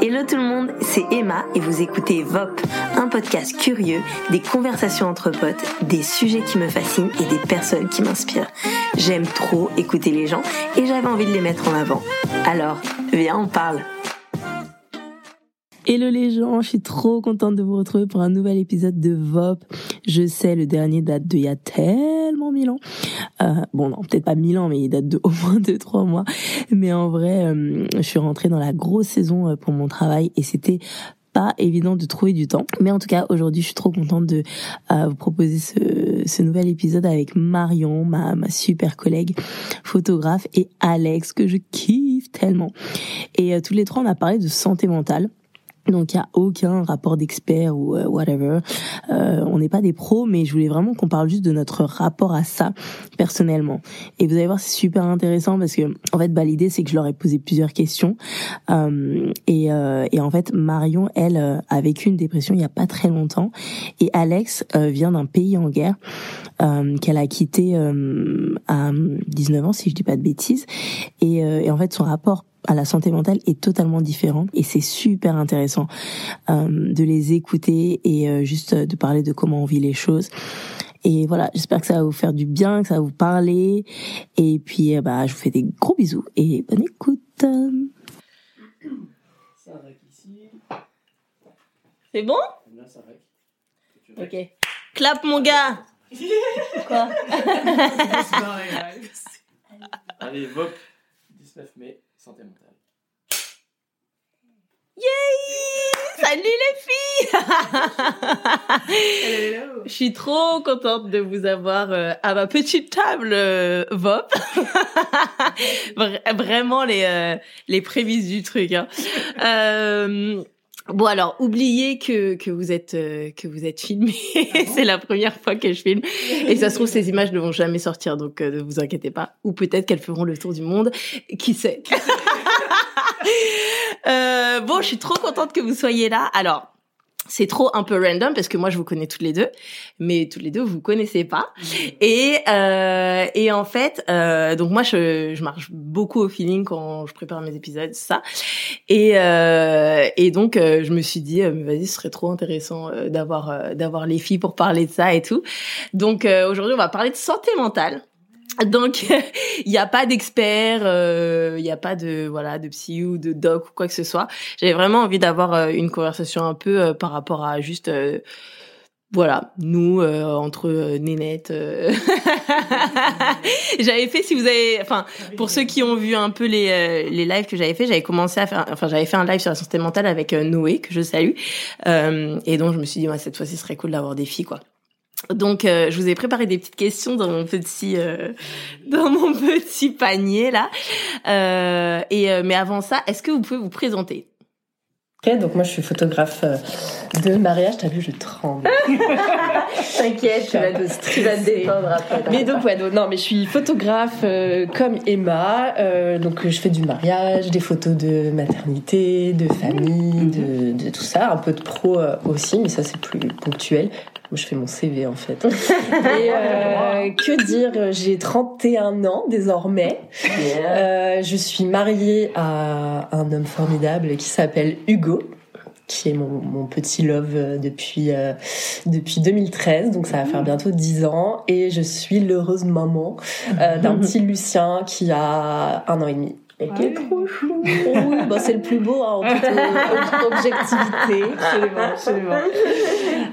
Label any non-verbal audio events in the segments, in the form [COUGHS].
Hello tout le monde, c'est Emma et vous écoutez VOP, un podcast curieux, des conversations entre potes, des sujets qui me fascinent et des personnes qui m'inspirent. J'aime trop écouter les gens et j'avais envie de les mettre en avant. Alors, viens, on parle. Hello les gens, je suis trop contente de vous retrouver pour un nouvel épisode de VOP. Je sais, le dernier date de y a tellement mille ans. Euh, bon, non, peut-être pas mille ans, mais il date de [LAUGHS] au moins deux, trois mois. Mais en vrai, euh, je suis rentrée dans la grosse saison euh, pour mon travail et c'était pas évident de trouver du temps. Mais en tout cas, aujourd'hui, je suis trop contente de vous proposer ce, ce, nouvel épisode avec Marion, ma, ma super collègue photographe, et Alex, que je kiffe tellement. Et tous les trois, on a parlé de santé mentale. Donc il y a aucun rapport d'expert ou euh, whatever. Euh, on n'est pas des pros, mais je voulais vraiment qu'on parle juste de notre rapport à ça personnellement. Et vous allez voir, c'est super intéressant parce que en fait, bah, l'idée c'est que je leur ai posé plusieurs questions. Euh, et, euh, et, en fait, Marion, elle, euh, a vécu une dépression il y a pas très longtemps, et Alex vient d'un pays en guerre qu'elle a quitté à 19 ans, si je dis pas de bêtises. Et, et en fait, son rapport à la santé mentale est totalement différent et c'est super intéressant euh, de les écouter et euh, juste de parler de comment on vit les choses. Et voilà, j'espère que ça va vous faire du bien, que ça va vous parler. Et puis, euh, bah, je vous fais des gros bisous et bonne écoute. C'est bon? Ok. Clap mon gars Quoi? Allez, VOP, 19 mai. Santé mentale. Yay Salut les filles Je suis trop contente de vous avoir euh, à ma petite table euh, VOP. [LAUGHS] Vraiment les, euh, les prémices du truc. Hein. Euh, Bon alors, oubliez que, que vous êtes euh, que vous êtes filmé. [LAUGHS] c'est la première fois que je filme. Et ça se trouve ces images ne vont jamais sortir, donc euh, ne vous inquiétez pas. Ou peut-être qu'elles feront le tour du monde. Qui sait? [LAUGHS] Euh, Bon, je suis trop contente que vous soyez là. Alors, c'est trop un peu random parce que moi je vous connais toutes les deux, mais toutes les deux vous connaissez pas. Et euh, et en fait, euh, donc moi je, je marche beaucoup au feeling quand je prépare mes épisodes, ça. Et euh, et donc euh, je me suis dit, euh, mais vas-y, ce serait trop intéressant euh, d'avoir d'avoir les filles pour parler de ça et tout. Donc aujourd'hui on va parler de santé mentale. Donc, [LAUGHS] il n'y a pas d'expert, euh, il n'y a pas de voilà de psy ou de doc ou quoi que ce soit. J'avais vraiment envie d'avoir euh, une conversation un peu euh, par rapport à juste voilà nous entre nénettes. [LAUGHS] j'avais fait si vous avez enfin pour ceux qui ont vu un peu les les lives que j'avais fait, j'avais commencé à faire enfin j'avais fait un live sur la santé mentale avec Noé que je salue et donc je me suis dit ouais, cette fois-ci ce serait cool d'avoir des filles quoi. Donc, euh, je vous ai préparé des petites questions dans mon petit euh, dans mon petit panier là. Euh, et mais avant ça, est-ce que vous pouvez vous présenter? Ok, donc moi je suis photographe de mariage. T'as vu, je tremble. [LAUGHS] T'inquiète, tu vas te, tu vas te détendre après. Mais donc ouais, non, mais je suis photographe comme Emma. donc je fais du mariage, des photos de maternité, de famille, de, de tout ça, un peu de pro aussi, mais ça c'est plus ponctuel je fais mon CV en fait. [LAUGHS] Et euh, que dire J'ai 31 ans désormais. Euh, je suis mariée à un homme formidable qui s'appelle Hugo qui est mon, mon, petit love euh, depuis euh, depuis 2013 donc ça va faire bientôt 10 ans. Et je suis l'heureuse maman euh, d'un [LAUGHS] petit Lucien qui a un an et demi est trop chou. oui, bah c'est le plus beau hein, en toute, [LAUGHS] objectivité. Absolument, absolument.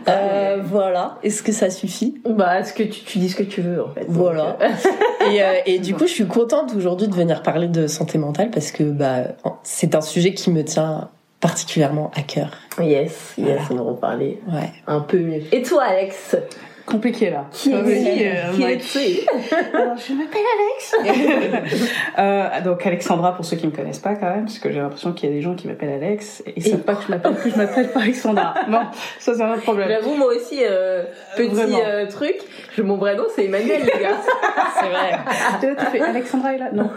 Euh, voilà. Est-ce que ça suffit? Bah, est-ce que tu, tu, dis ce que tu veux en fait. Voilà. Euh. [LAUGHS] et, euh, et du coup, je suis contente aujourd'hui de venir parler de santé mentale parce que bah c'est un sujet qui me tient particulièrement à cœur. Yes, yes, on en reparler ouais. un peu mieux. Et toi, Alex? Compliqué là. Qui est, euh, qui est Alors, je m'appelle Alex. [LAUGHS] euh, donc Alexandra pour ceux qui me connaissent pas quand même, parce que j'ai l'impression qu'il y a des gens qui m'appellent Alex et ils savent pas que je m'appelle que je m'appelle pas Alexandra. Non, ça c'est un autre problème. J'avoue moi aussi euh, petit euh, truc, je, mon vrai nom c'est Emmanuel les gars. [LAUGHS] c'est vrai. tu, tu fais Alexandra est là Non.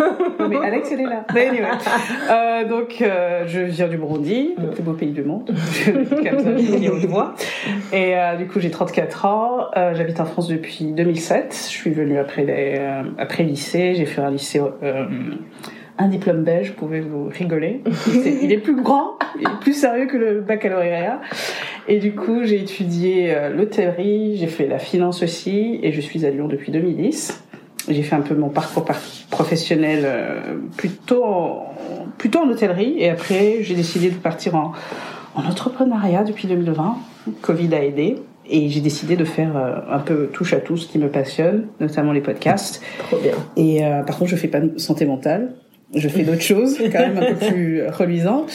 mais Alex elle est là. Mais anyway. euh, donc je viens du Burundi, le plus beau pays du monde. [LAUGHS] Comme ça, je vois. Et euh, du coup j'ai 34 ans. Euh, j'habite en France depuis 2007. Je suis venue après, les, euh, après lycée. J'ai fait un lycée euh, un diplôme belge, vous pouvez vous rigoler. [LAUGHS] Il est plus grand, il est plus sérieux que le baccalauréat. Et du coup, j'ai étudié l'hôtellerie, j'ai fait la finance aussi, et je suis à Lyon depuis 2010. J'ai fait un peu mon parcours par- professionnel plutôt, en, plutôt en hôtellerie, et après, j'ai décidé de partir en, en entrepreneuriat depuis 2020. Covid a aidé. Et j'ai décidé de faire euh, un peu touche à tout ce qui me passionne, notamment les podcasts. Trop bien. Et euh, par contre, je fais pas de santé mentale. Je fais d'autres choses, quand même un peu plus reluisant.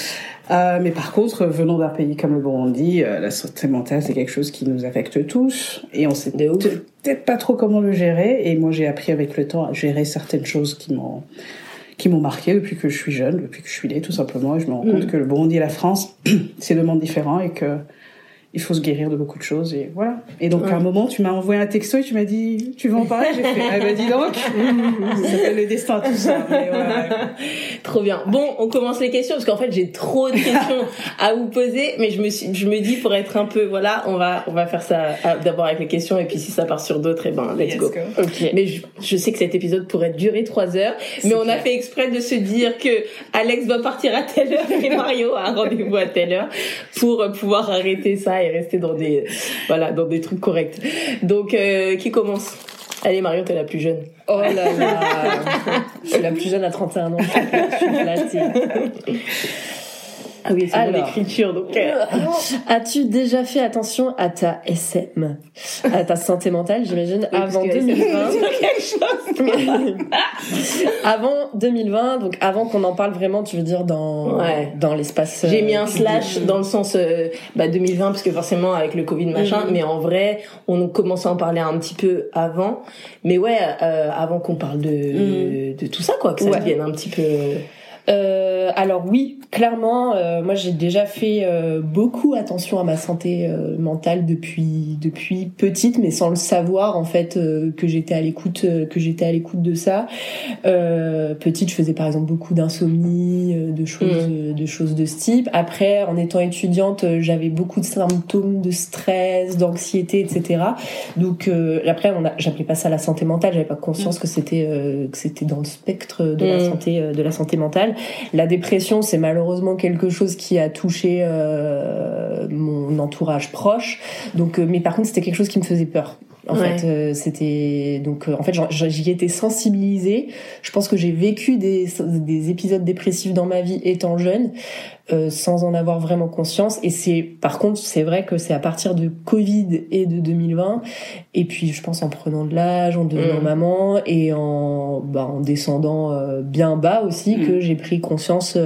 Euh, mais par contre, venant d'un pays comme le Burundi, euh, la santé mentale, c'est quelque chose qui nous affecte tous. Et on sait peut-être pas trop comment le gérer. Et moi, j'ai appris avec le temps à gérer certaines choses qui m'ont qui m'ont marqué depuis que je suis jeune, depuis que je suis née, tout simplement. Et je me rends compte que le Burundi et la France, [CLEARS THROAT] c'est deux mondes différents et que il faut se guérir de beaucoup de choses et voilà. Et donc à un moment, tu m'as envoyé un texto et tu m'as dit, tu veux en parler? J'ai fait, ah bah dis donc, [LAUGHS] ça s'appelle le destin tout ça. Mais ouais, ouais. [LAUGHS] Trop bien. Bon, on commence les questions parce qu'en fait j'ai trop de questions [LAUGHS] à vous poser, mais je me suis, je me dis pour être un peu, voilà, on va, on va faire ça d'abord avec les questions et puis si ça part sur d'autres, et ben let's Yes, go. go. Ok. Mais je, je sais que cet épisode pourrait durer trois heures, mais on a fait exprès de se dire que Alex va partir à telle heure et Mario a un rendez-vous à telle heure pour pouvoir arrêter ça et rester dans des, voilà, dans des trucs corrects. Donc, euh, qui commence? Allez Mario, t'es la plus jeune. Oh là là. [LAUGHS] Je suis la plus jeune à 31 ans. Je suis. Ah oui, c'est mon Alors. écriture, donc. euh, [LAUGHS] As-tu déjà fait attention à ta SM, à ta santé mentale, j'imagine, avant 2020 [LAUGHS] Avant 2020, donc avant qu'on en parle vraiment, tu veux dire dans Ouais. dans l'espace. euh, J'ai mis un slash dans le sens euh, bah, 2020 parce que forcément avec le Covid machin, Mhm. mais en vrai on commençait à en parler un petit peu avant. Mais ouais, euh, avant qu'on parle de, de tout ça quoi, que ça Ouais. devienne un petit peu. Euh, alors oui, clairement, euh, moi j'ai déjà fait euh, beaucoup attention à ma santé euh, mentale depuis depuis petite, mais sans le savoir en fait euh, que j'étais à l'écoute euh, que j'étais à l'écoute de ça. Euh, petite, je faisais par exemple beaucoup d'insomnie, euh, de choses euh, de choses de ce type. Après, en étant étudiante, j'avais beaucoup de symptômes de stress, d'anxiété, etc. Donc euh, après, on a, j'appelais pas ça la santé mentale, j'avais pas conscience que c'était euh, que c'était dans le spectre de la Mm. santé euh, de la santé mentale. La dépression, c'est malheureusement quelque chose qui a touché euh, mon entourage proche. Donc, euh, mais par contre, c'était quelque chose qui me faisait peur. En Ouais. fait, euh, c'était donc euh, en fait j'y étais sensibilisée. Je pense que j'ai vécu des, des épisodes dépressifs dans ma vie étant jeune, euh, sans en avoir vraiment conscience. Et c'est par contre c'est vrai que c'est à partir de Covid et de 2020, et puis je pense en prenant de l'âge, en devenant Mm. maman et en bah, en descendant euh, bien bas aussi Mm. que j'ai pris conscience.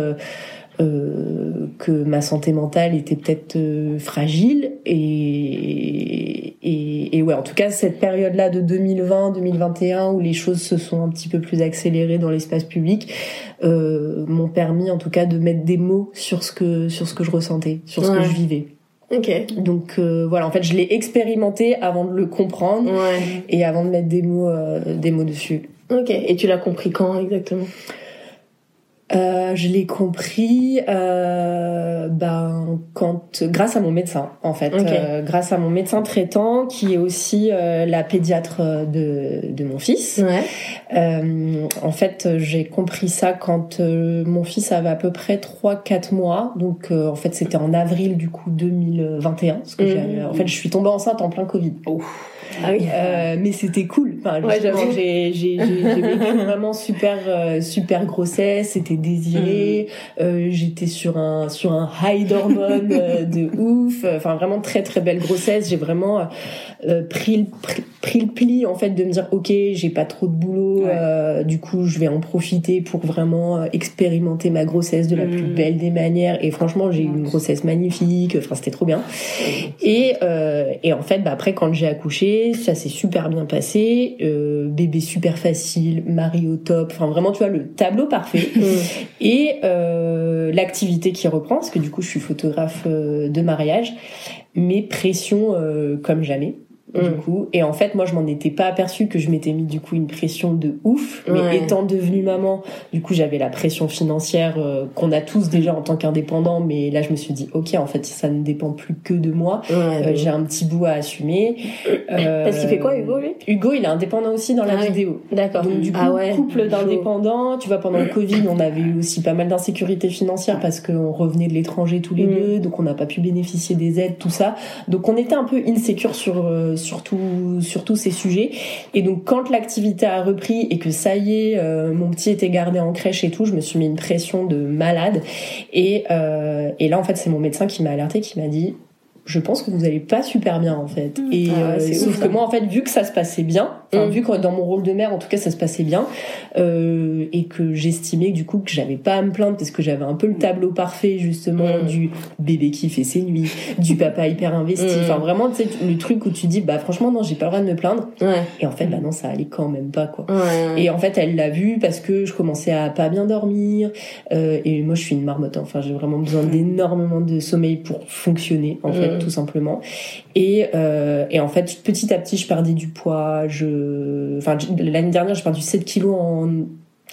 Euh, que ma santé mentale était peut-être euh, fragile et, et, et ouais en tout cas cette période là de 2020-2021 où les choses se sont un petit peu plus accélérées dans l'espace public euh, m'ont permis en tout cas de mettre des mots sur ce que sur ce que je ressentais sur ce Ouais. que je vivais Ok. donc euh, voilà en fait je l'ai expérimenté avant de le comprendre Ouais. et avant de mettre des mots euh, des mots dessus Ok. Et tu l'as compris quand exactement? Euh, je l'ai compris euh, ben quand grâce à mon médecin en fait. Euh, grâce à mon médecin traitant qui est aussi euh, la pédiatre de, de mon fils. Ouais. Euh, en fait j'ai compris ça quand euh, mon fils avait à peu près 3 4 mois. Donc euh, en fait c'était en avril du coup 2021 parce que j'ai- en fait je suis tombée enceinte en plein Covid Ah oui. euh, mais c'était cool. Enfin, Ouais, justement, j'avoue. j'ai j'ai vécu vraiment super euh, super grossesse. C'était désiré. Mm. Euh, J'étais sur un sur un high d'hormones euh, de ouf. Enfin vraiment très très belle grossesse. J'ai vraiment euh, pris le pris, pris le pli en fait de me dire ok j'ai pas trop de boulot. Ouais. euh, du coup je vais en profiter pour vraiment euh, expérimenter ma grossesse de la plus Mm. belle des manières. Et franchement j'ai eu une grossesse magnifique. Enfin c'était trop bien. Et, euh, et en fait, bah, après, quand j'ai accouché, ça s'est super bien passé. Euh, bébé super facile, mari au top. Enfin, vraiment, tu vois, le tableau parfait. Et euh, l'activité qui reprend, parce que du coup, je suis photographe de mariage, mais pression euh, comme jamais. Du Mm. coup. Et en fait, moi, je m'en étais pas aperçue que je m'étais mis du coup une pression de ouf. Mais Ouais. étant devenue maman, du coup, j'avais la pression financière euh, qu'on a tous déjà en tant qu'indépendant. Mais là, je me suis dit, ok, en fait, ça ne dépend plus que de moi. Ouais, Euh, j'ai un petit bout à assumer. [COUGHS] Euh, Parce qu'il fait quoi, Hugo, lui? Hugo, il est indépendant aussi dans la Ah vidéo. D'accord. Donc du coup, ah couple d'indépendants, tu vois, pendant le Covid, on avait eu aussi pas mal d'insécurité financière parce qu'on revenait de l'étranger tous les Mm. deux, donc on n'a pas pu bénéficier des aides, tout ça. Donc on était un peu insécure sur, euh, sur, tout- sur tous ces sujets. Et donc quand l'activité a repris et que ça y est, euh, mon petit était gardé en crèche et tout, je me suis mis une pression de malade. Et, euh, et là, en fait, c'est mon médecin qui m'a alerté, qui m'a dit je pense que vous allez pas super bien en fait. Et Ah ouais, euh, sauf ouf, que ça. moi en fait vu que ça se passait bien, enfin Mm. vu que dans mon rôle de mère en tout cas ça se passait bien euh, et que j'estimais du coup que j'avais pas à me plaindre parce que j'avais un peu le tableau parfait justement Mm. du bébé qui fait ses nuits, du papa hyper investi, Mm. enfin vraiment tu sais le truc où tu dis bah franchement non j'ai pas le droit de me plaindre Ouais. et en fait bah non ça allait quand même pas quoi. Ouais. Et en fait, elle l'a vu parce que je commençais à pas bien dormir. euh, et moi, je suis une marmotte. hein. Enfin, j'ai vraiment besoin d'énormément de sommeil pour fonctionner, en fait, Mm. tout simplement. Et, euh, et en fait, petit à petit, je perdais du poids. Je, enfin, l'année dernière, j'ai perdu 7 kilos en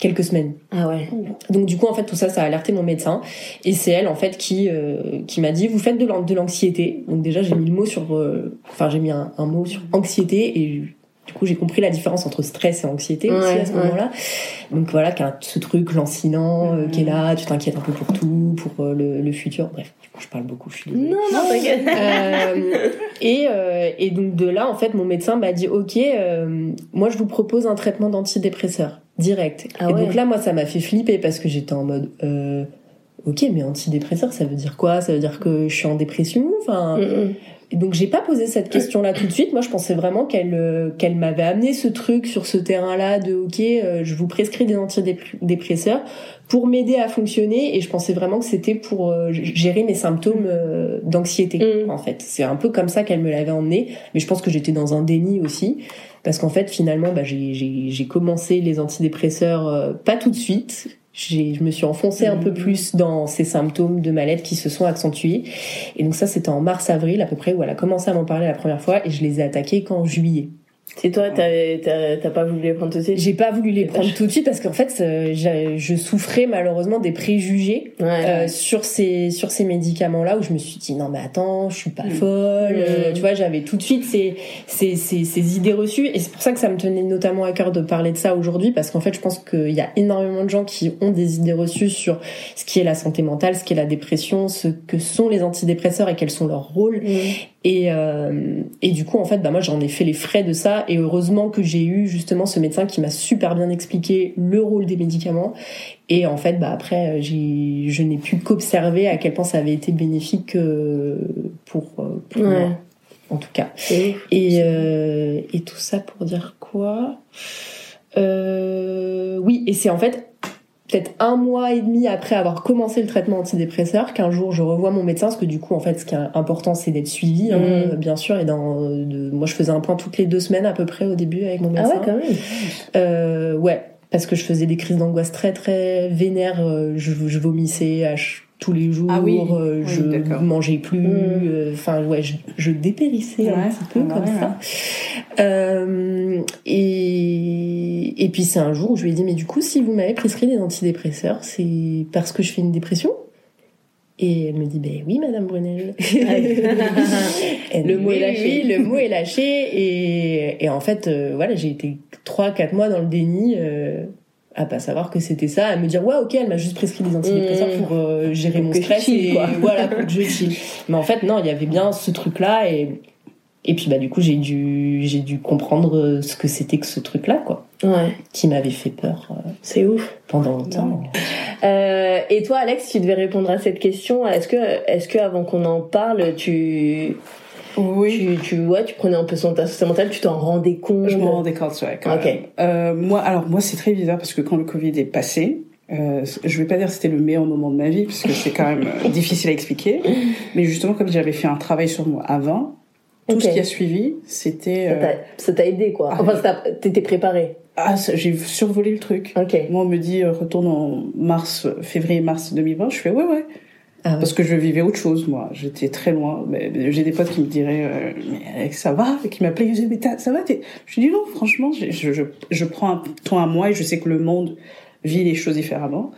quelques semaines. Ah ouais. Donc du coup en fait tout ça ça a alerté mon médecin et c'est elle en fait qui euh, qui m'a dit vous faites de l'anxiété donc déjà j'ai mis le mot sur euh, enfin j'ai mis un, un mot sur anxiété et du coup j'ai compris la différence entre stress et anxiété aussi Ouais, à ce ouais. moment-là donc voilà qu'un ce truc lancinant euh, qui est là tu t'inquiètes un peu pour tout pour euh, le, le futur bref du coup je parle beaucoup je suis désolée. Non, non, t'inquiète. Euh, et, euh, et donc de là, en fait, mon médecin m'a dit, ok, moi je vous propose un traitement d'antidépresseur direct. Ah et ouais. donc là, moi, ça m'a fait flipper parce que j'étais en mode, ok, mais antidépresseur, ça veut dire quoi? Ça veut dire que je suis en dépression Enfin, Mm, mm. Et donc j'ai pas posé cette question-là tout de suite. Moi, je pensais vraiment qu'elle euh, qu'elle m'avait amené ce truc sur ce terrain-là de ok, euh, je vous prescris des antidépresseurs pour m'aider à fonctionner. Et je pensais vraiment que c'était pour euh, gérer mes symptômes euh, d'anxiété. Mm. En fait, c'est un peu comme ça qu'elle me l'avait emmené. Mais je pense que j'étais dans un déni aussi parce qu'en fait, finalement, bah, j'ai- j'ai j'ai commencé les antidépresseurs euh, pas tout de suite. J'ai- Je me suis enfoncée un peu plus dans ces symptômes de mal-être qui se sont accentués. Et donc ça, c'était en mars-avril à peu près où elle a commencé à m'en parler la première fois et je les ai attaqués qu'en juillet. C'est toi, t'as pas voulu les prendre tout de suite J'ai pas voulu les prendre tout de suite parce qu'en fait, euh, je souffrais malheureusement des préjugés Ouais. euh, sur ces sur ces médicaments là où je me suis dit non mais attends je suis pas folle euh, Mm. tu vois j'avais tout de suite ces ces, ces ces idées reçues et c'est pour ça que ça me tenait notamment à cœur de parler de ça aujourd'hui parce qu'en fait je pense qu'il y a énormément de gens qui ont des idées reçues sur ce qui est la santé mentale ce qui est la dépression ce que sont les antidépresseurs et quels sont leurs rôles Mm. Et, euh, et du coup, en fait, bah, moi, j'en ai fait les frais de ça. Et heureusement que j'ai eu justement ce médecin qui m'a super bien expliqué le rôle des médicaments. Et en fait, bah, après, euh, j'ai, je n'ai pu qu'observer à quel point ça avait été bénéfique euh, pour, euh, pour Ouais. moi, en tout cas. Et, euh, et tout ça pour dire quoi? Euh, Oui, et c'est en fait peut-être un mois et demi après avoir commencé le traitement antidépresseur qu'un jour je revois mon médecin parce que du coup en fait ce qui est important c'est d'être suivi hein, Mhm. bien sûr et dans de, moi je faisais un point toutes les deux semaines à peu près au début avec mon Ah médecin ouais, quand même. euh, ouais, parce que je faisais des crises d'angoisse très très vénères. euh, Je, je vomissais à tous les jours. Ah oui, euh, je mangeais plus. Mm. euh, Enfin ouais, je, je dépérissais un petit peu comme ouais. ça. Euh, et et puis c'est un jour où je lui ai dit mais du coup si vous m'avez prescrit des antidépresseurs, c'est parce que je fais une dépression? Et elle me dit, ben oui, Madame Brunel. [LAUGHS] [LAUGHS] Le mot est lâché. Oui, le mot est lâché. Et, et en fait, euh, voilà, j'ai été 3-4 mois dans le déni euh, à pas savoir que c'était ça, à me dire, ouais, ok, elle m'a juste prescrit des antidépresseurs Mmh. pour euh, gérer Pour mon stress. chill, et quoi. voilà, pour que je chill. [LAUGHS] Mais en fait, non, il y avait bien ce truc-là. Et, et puis, bah, du coup, j'ai dû, j'ai dû comprendre euh, ce que c'était que ce truc-là, quoi, Ouais, qui m'avait fait peur euh, c'est ouf. pendant longtemps. Euh, et toi, Alex, tu devais répondre à cette question. Est-ce que, est-ce que avant qu'on en parle, tu, Oui. tu, tu, ouais, tu prenais un peu son santé mentale, tu t'en rendais compte? Je m'en rendais compte, ouais, quand Ok. même. Euh, moi, alors moi, c'est très bizarre parce que quand le Covid est passé, euh, je vais pas dire que c'était le meilleur moment de ma vie parce que c'est quand même euh, [LAUGHS] difficile à expliquer. Mais justement, comme j'avais fait un travail sur moi avant, tout ce qui a suivi, c'était. Ça euh, t'a- Ça t'a aidé, quoi. Ah. Enfin, t'étais préparé. ah, j'ai survolé le truc. Ok. Moi, on me dit euh, retourne en mars, février-mars 2020. Je fais ouais, ouais. Ah ouais. Parce que je vivais autre chose, moi. J'étais très loin. J'ai des potes qui me diraient, euh, mais Alex, ça va? Et qui m'appelaient, ils disaient, mais ça va? Je dis non, franchement, je, je, je, je prends un temps à moi et je sais que le monde vit les choses différemment.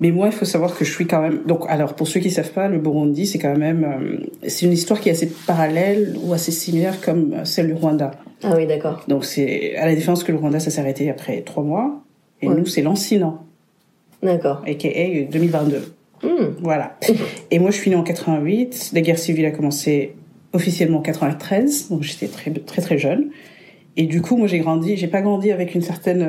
Mais moi, il faut savoir que je suis quand même... Donc, alors, pour ceux qui savent pas, le Burundi, c'est quand même... euh, c'est une histoire qui est assez parallèle ou assez similaire comme celle du Rwanda. Ah oui, d'accord. Donc, c'est à la différence que le Rwanda, ça s'est arrêté après trois mois. Et Ouais. nous, c'est l'Ancien, D'accord. a.k.a. 2022. Hmm. Voilà. Et moi, je suis née en 88. La guerre civile a commencé officiellement en 93, donc j'étais très très très jeune. Et du coup, moi, j'ai grandi. J'ai pas grandi avec une certaine.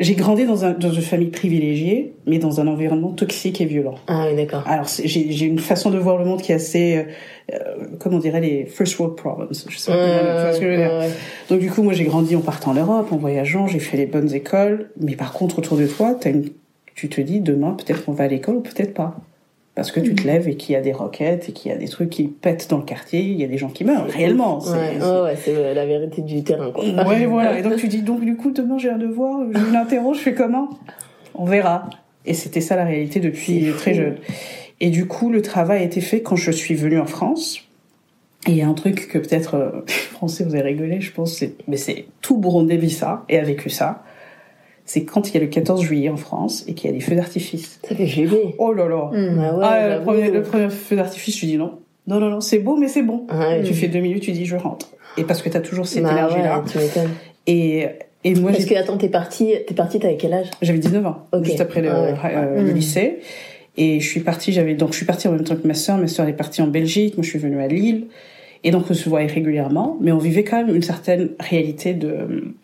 Euh, J'ai grandi dans, un, dans une famille privilégiée, mais dans un environnement toxique et violent. Ah oui, d'accord. Alors, j'ai une façon de voir le monde qui est assez, euh, euh, comment on dirait, les first world problems. Je sais pas comment, tu vois ce que je veux dire. Ouais, ouais. Donc du coup, moi j'ai grandi en partant en Europe, en voyageant, j'ai fait les bonnes écoles, mais par contre autour de toi, as une... tu te dis demain peut-être qu'on va à l'école ou peut-être pas. Parce que tu te lèves et qu'il y a des roquettes et qu'il y a des trucs qui pètent dans le quartier, il y a des gens qui meurent, réellement. c'est- Ouais, c'est- ouais, ouais, c'est la vérité du terrain, quoi. Ouais, voilà. Et donc tu dis, donc du coup, demain j'ai un devoir, je l'interroge, je fais comment? On verra. Et c'était ça la réalité depuis très jeune. Et du coup, le travail a été fait quand je suis venue en France. Et il y a un truc que peut-être, euh, [LAUGHS] les Français, vous avez rigolé, je pense, c'est, mais c'est tout Burundais vit ça et a vécu ça. C'est quand il y a le 14 juillet en France et qu'il y a des feux d'artifice. Ça fait flipper. Oh là là. Hmm. Ah ouais, ah, le premier, le premier feu d'artifice, tu dis non. Non, non, non, c'est beau, mais c'est bon. Ah. Tu fais deux minutes, tu dis je rentre. Et parce que t'as toujours cette Bah énergie-là. ouais, tu m'étonnes. Et, et moi, Parce que, attends, t'es parti, t'es parti, t'avais quel âge? J'avais 19 ans, Ok. juste après le, Ah ouais. euh, le Mm. lycée. Et je suis partie, j'avais, donc je suis partie en même temps que ma sœur. Ma sœur est partie en Belgique, moi je suis venue à Lille. Et donc on se voyait régulièrement, mais on vivait quand même une certaine réalité de,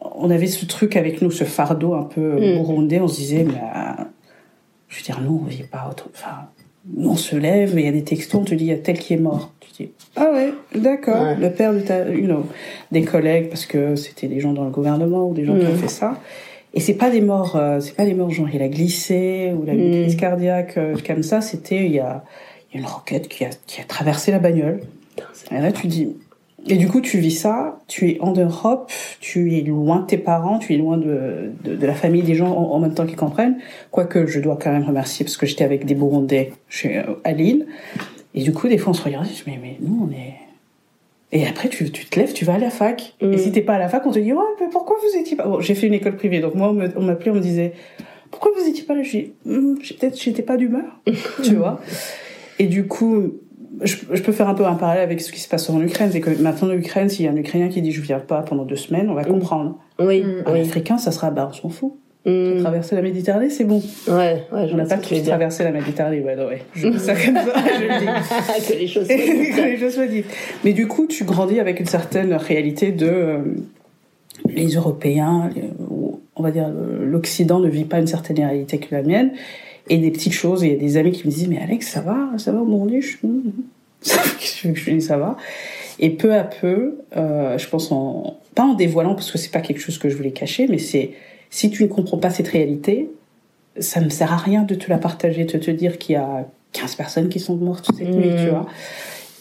on avait ce truc avec nous, ce fardeau un peu Mm. burundais, on se disait, mais, euh, je veux dire, nous, on vit pas autant, enfin, nous, on se lève, et il y a des textos, on te dit, il y a tel qui est mort. Tu dis, ah ouais, d'accord, Ouais. le père de ta, you know, des collègues, parce que c'était des gens dans le gouvernement ou des gens qui Mm. ont fait ça. Et c'est pas des morts, euh, c'est pas des morts genre il a glissé ou il a eu une Mm. crise cardiaque euh, comme ça. C'était il y a, il y a une roquette qui a, qui a traversé la bagnole. Putain, Et là tu dis, et du coup tu vis ça. Tu es en Europe, tu es loin de tes parents, tu es loin de, de, de la famille des gens en, en même temps qui comprennent. Quoique je dois quand même remercier parce que j'étais avec des Burundais chez, euh, à Lille. Et du coup des fois on se regarde, je me dis mais nous on est et après, tu, tu te lèves, tu vas à la fac. Mm. Et si t'es pas à la fac, on te dit, ouais, mais pourquoi vous étiez pas... Bon, j'ai fait une école privée, donc moi, on me- on m'appelait, on me disait, pourquoi vous étiez pas là? Je dis, j'ai- peut-être j'étais pas d'humeur, [LAUGHS] tu vois. Et du coup, je, je peux faire un peu un parallèle avec ce qui se passe en Ukraine. C'est que maintenant, en Ukraine, s'il y a un Ukrainien qui dit, je viens pas pendant deux semaines, on va comprendre. Oui, Mm. Un oui. Africain, ça sera, bah, on s'en fout. Mm. Traverser la Méditerranée, c'est bon. Ouais, ouais, je On n'a pas tous traversé la Méditerranée, ouais, ouais. Je dis ça comme ça, je le dis. [LAUGHS] que les choses [LAUGHS] soient dites. que les choses soient dites. Mais du coup, tu grandis avec une certaine réalité de euh, les Européens, on va dire l'Occident ne vit pas une certaine réalité que la mienne. Et des petites choses, et il y a des amis qui me disent mais Alex ça va, ça va Je. [LAUGHS] Qu'est-ce que tu veux que je dise ça va. Et peu à peu, euh, je pense en pas en dévoilant parce que c'est pas quelque chose que je voulais cacher, mais c'est si tu ne comprends pas cette réalité, ça ne sert à rien de te la partager, de te dire qu'il y a 15 personnes qui sont mortes cette nuit, tu vois.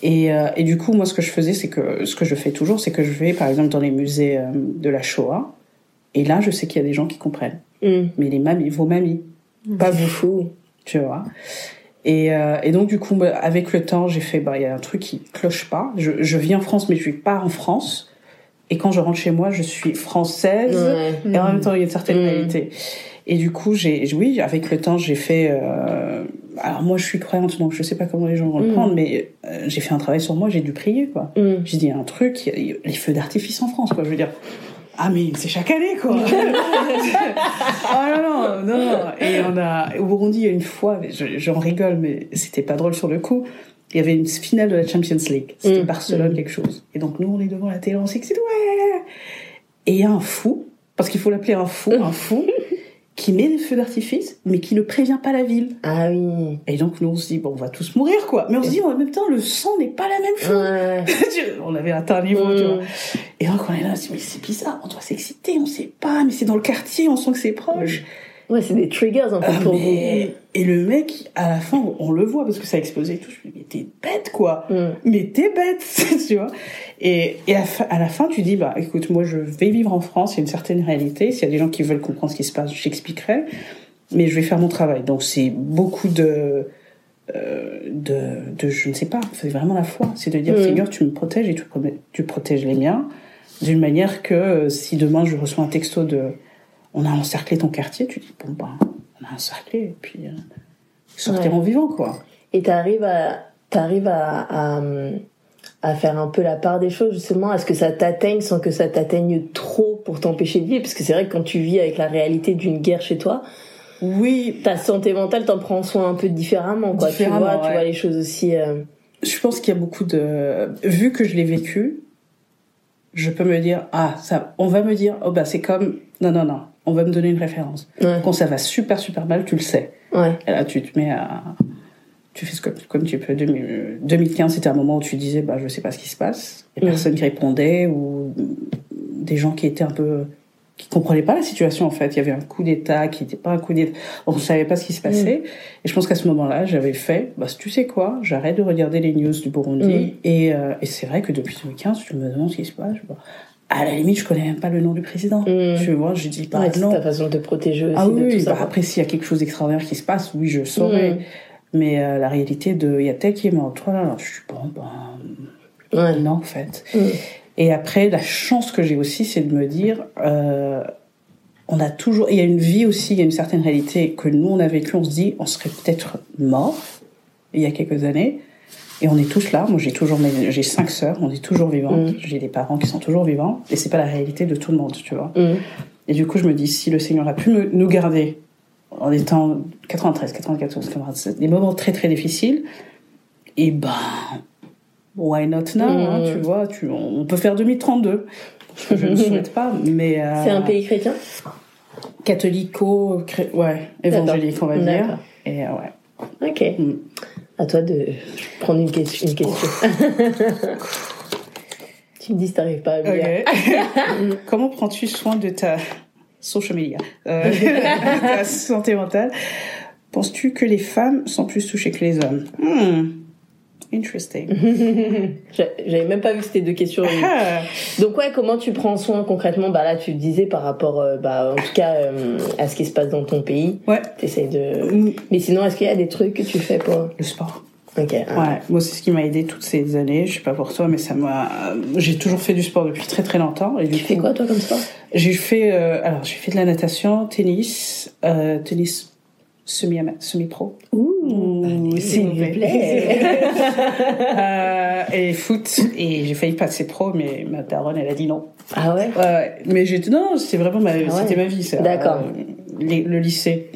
Et, euh, et du coup, moi, ce que je faisais, c'est que ce que je fais toujours, c'est que je vais, par exemple, dans les musées euh, de la Shoah. Et là, je sais qu'il y a des gens qui comprennent. Mais les mamies, vos mamies, Pas vous fou. tu vois. Et, euh, et donc, du coup, bah, avec le temps, j'ai fait, bah, il y a un truc qui cloche pas. Je, je vis en France, mais je vis pas en France. Et quand je rentre chez moi, je suis française. Ouais. Et en même temps, il y a une certaine Mm. réalité. Et du coup, j'ai, oui, avec le temps, j'ai fait. euh, alors moi, je suis croyante, donc je sais pas comment les gens vont le Mm. prendre, mais euh, j'ai fait un travail sur moi. J'ai dû prier, quoi. Mm. J'ai dit un truc, les feux d'artifice en France, quoi. Je veux dire. Ah mais c'est chaque année quoi. [LAUGHS] oh non non non. non. Et on a au Burundi il y a une fois, je- j'en rigole mais c'était pas drôle sur le coup. Il y avait une finale de la Champions League. C'était Mm. Barcelone Mm. quelque chose. Et donc nous on est devant la télé, on s'excite ouais. Et il y a un fou parce qu'il faut l'appeler un fou, un fou [LAUGHS] qui met des feux d'artifice mais qui ne prévient pas la ville. Ah oui. Et donc nous on se dit bon on va tous mourir quoi. Mais on se dit en même temps le son n'est pas la même chose. Ouais. [LAUGHS] on avait atteint un niveau tu vois. Mm. Et donc on est là, on se dit, mais c'est bizarre, on doit s'exciter, on sait pas, mais c'est dans le quartier, on sent que c'est proche. Ouais, c'est des triggers un peu Ah, pour mais- Et le mec, à la fin, on le voit parce que ça a explosé et tout. Je me dis, mais t'es bête quoi. Mm. Mais t'es bête, [LAUGHS] tu vois. Et, et à, la fin- à la fin, tu dis, bah écoute, moi je vais vivre en France, il y a une certaine réalité. S'il y a des gens qui veulent comprendre ce qui se passe, j'expliquerai. mais je vais faire mon travail. Donc c'est beaucoup de, euh, de, de, je ne sais pas, c'est vraiment la foi. C'est de dire, Mm. Seigneur, tu me protèges et tu, tu protèges les miens d'une manière que euh, si demain je reçois un texto de, on a encerclé ton quartier, tu dis, bon ben, on a encerclé et puis euh, sortez Ouais. en vivant quoi. Et t'arrives à, t'arrives à, à, à faire un peu la part des choses, justement, à ce que ça t'atteigne sans que ça t'atteigne trop pour t'empêcher de vivre? Parce que c'est vrai que quand tu vis avec la réalité d'une guerre chez toi, Oui, ta santé mentale, t'en prends soin un peu différemment, quoi. Différemment, tu vois, tu vois les choses aussi. euh, je pense qu'il y a beaucoup de, vu que je l'ai vécu, je peux me dire, ah, ça, on va me dire, oh bah c'est comme, non, non, non, on va me donner une référence. Ouais. Quand ça va super, super mal, tu le sais. Ouais. Et là, tu te mets à, tu fais ce que, comme tu peux. 2000 2015, c'était un moment où tu disais, bah, je sais pas ce qui se passe. Il y a personne qui répondait ou des gens qui étaient un peu, qui comprenaient pas la situation, en fait. Il y avait un coup d'état qui n'était pas un coup d'état. On savait pas ce qui se passait. Et je pense qu'à ce moment-là, j'avais fait, bah, tu sais quoi, j'arrête de regarder les news du Burundi. Et, euh, et c'est vrai que depuis 2015, je me demande ce qui se passe. À la limite, je connais même pas le nom du président. Mhm. Tu vois, je dis pas Ouais, c'est non. ta façon de protéger aussi Ah de oui, tout oui, ça. bah après s'il y a quelque chose d'extraordinaire qui se passe, oui, je saurais. Mhm. Mais euh, la réalité de il y a tel qui est mort, toi là, là, je suis bon, ben Ouais. non en fait. Mhm. Et après, la chance que j'ai aussi, c'est de me dire, euh, on a toujours, il y a une vie aussi, il y a une certaine réalité que nous on a vécu, on se dit, on serait peut-être mort il y a quelques années. Et on est tous là. Moi, j'ai toujours mes, j'ai cinq sœurs. On est toujours vivantes. Mhm. J'ai des parents qui sont toujours vivants. Et c'est pas la réalité de tout le monde, tu vois. Mhm. Et du coup, je me dis, si le Seigneur a pu me- nous garder en étant 93, 94, 97, des moments très très difficiles, et ben, why not now, hein, Mhm. tu vois, tu, on, peut faire 2032. Ce que je ne [LAUGHS] souhaite pas, mais. euh, C'est un pays chrétien? Catholico, cré- ouais, évangélique, on va dire. Et euh, ouais. Ok. À toi de prendre une question. Une [LAUGHS] question. tu me dis si t'arrives pas à. [LAUGHS] Comment prends-tu soin de ta social media, euh, [LAUGHS] de ta santé mentale? Penses-tu que les femmes sont plus touchées que les hommes? Hmm. Interesting. [LAUGHS] J'a- J'avais même pas vu que c'était deux questions. Ah. Donc ouais, comment tu prends soin concrètement? Bah là, tu disais par rapport, euh, bah en tout cas, euh, à ce qui se passe dans ton pays. Ouais. T'essayes de. Hmm. Mais sinon, est-ce qu'il y a des trucs que tu fais pour Le sport. Ok. ah. Ouais, moi c'est ce qui m'a aidé toutes ces années. Je sais pas pour toi, mais ça m'a. J'ai toujours fait du sport depuis très très longtemps. Et du Tu fais quoi toi comme sport? J'ai fait. euh, alors j'ai fait de la natation, tennis, euh, tennis semi semi pro. Ouh, s'il vous plaît. [LAUGHS] Euh, et foot. Et j'ai failli passer pro, mais ma daronne elle a dit non. ah ouais? Mais j'étais non, c'était vraiment ma, ouais. c'était ma vie. ça. D'accord. Euh, le lycée,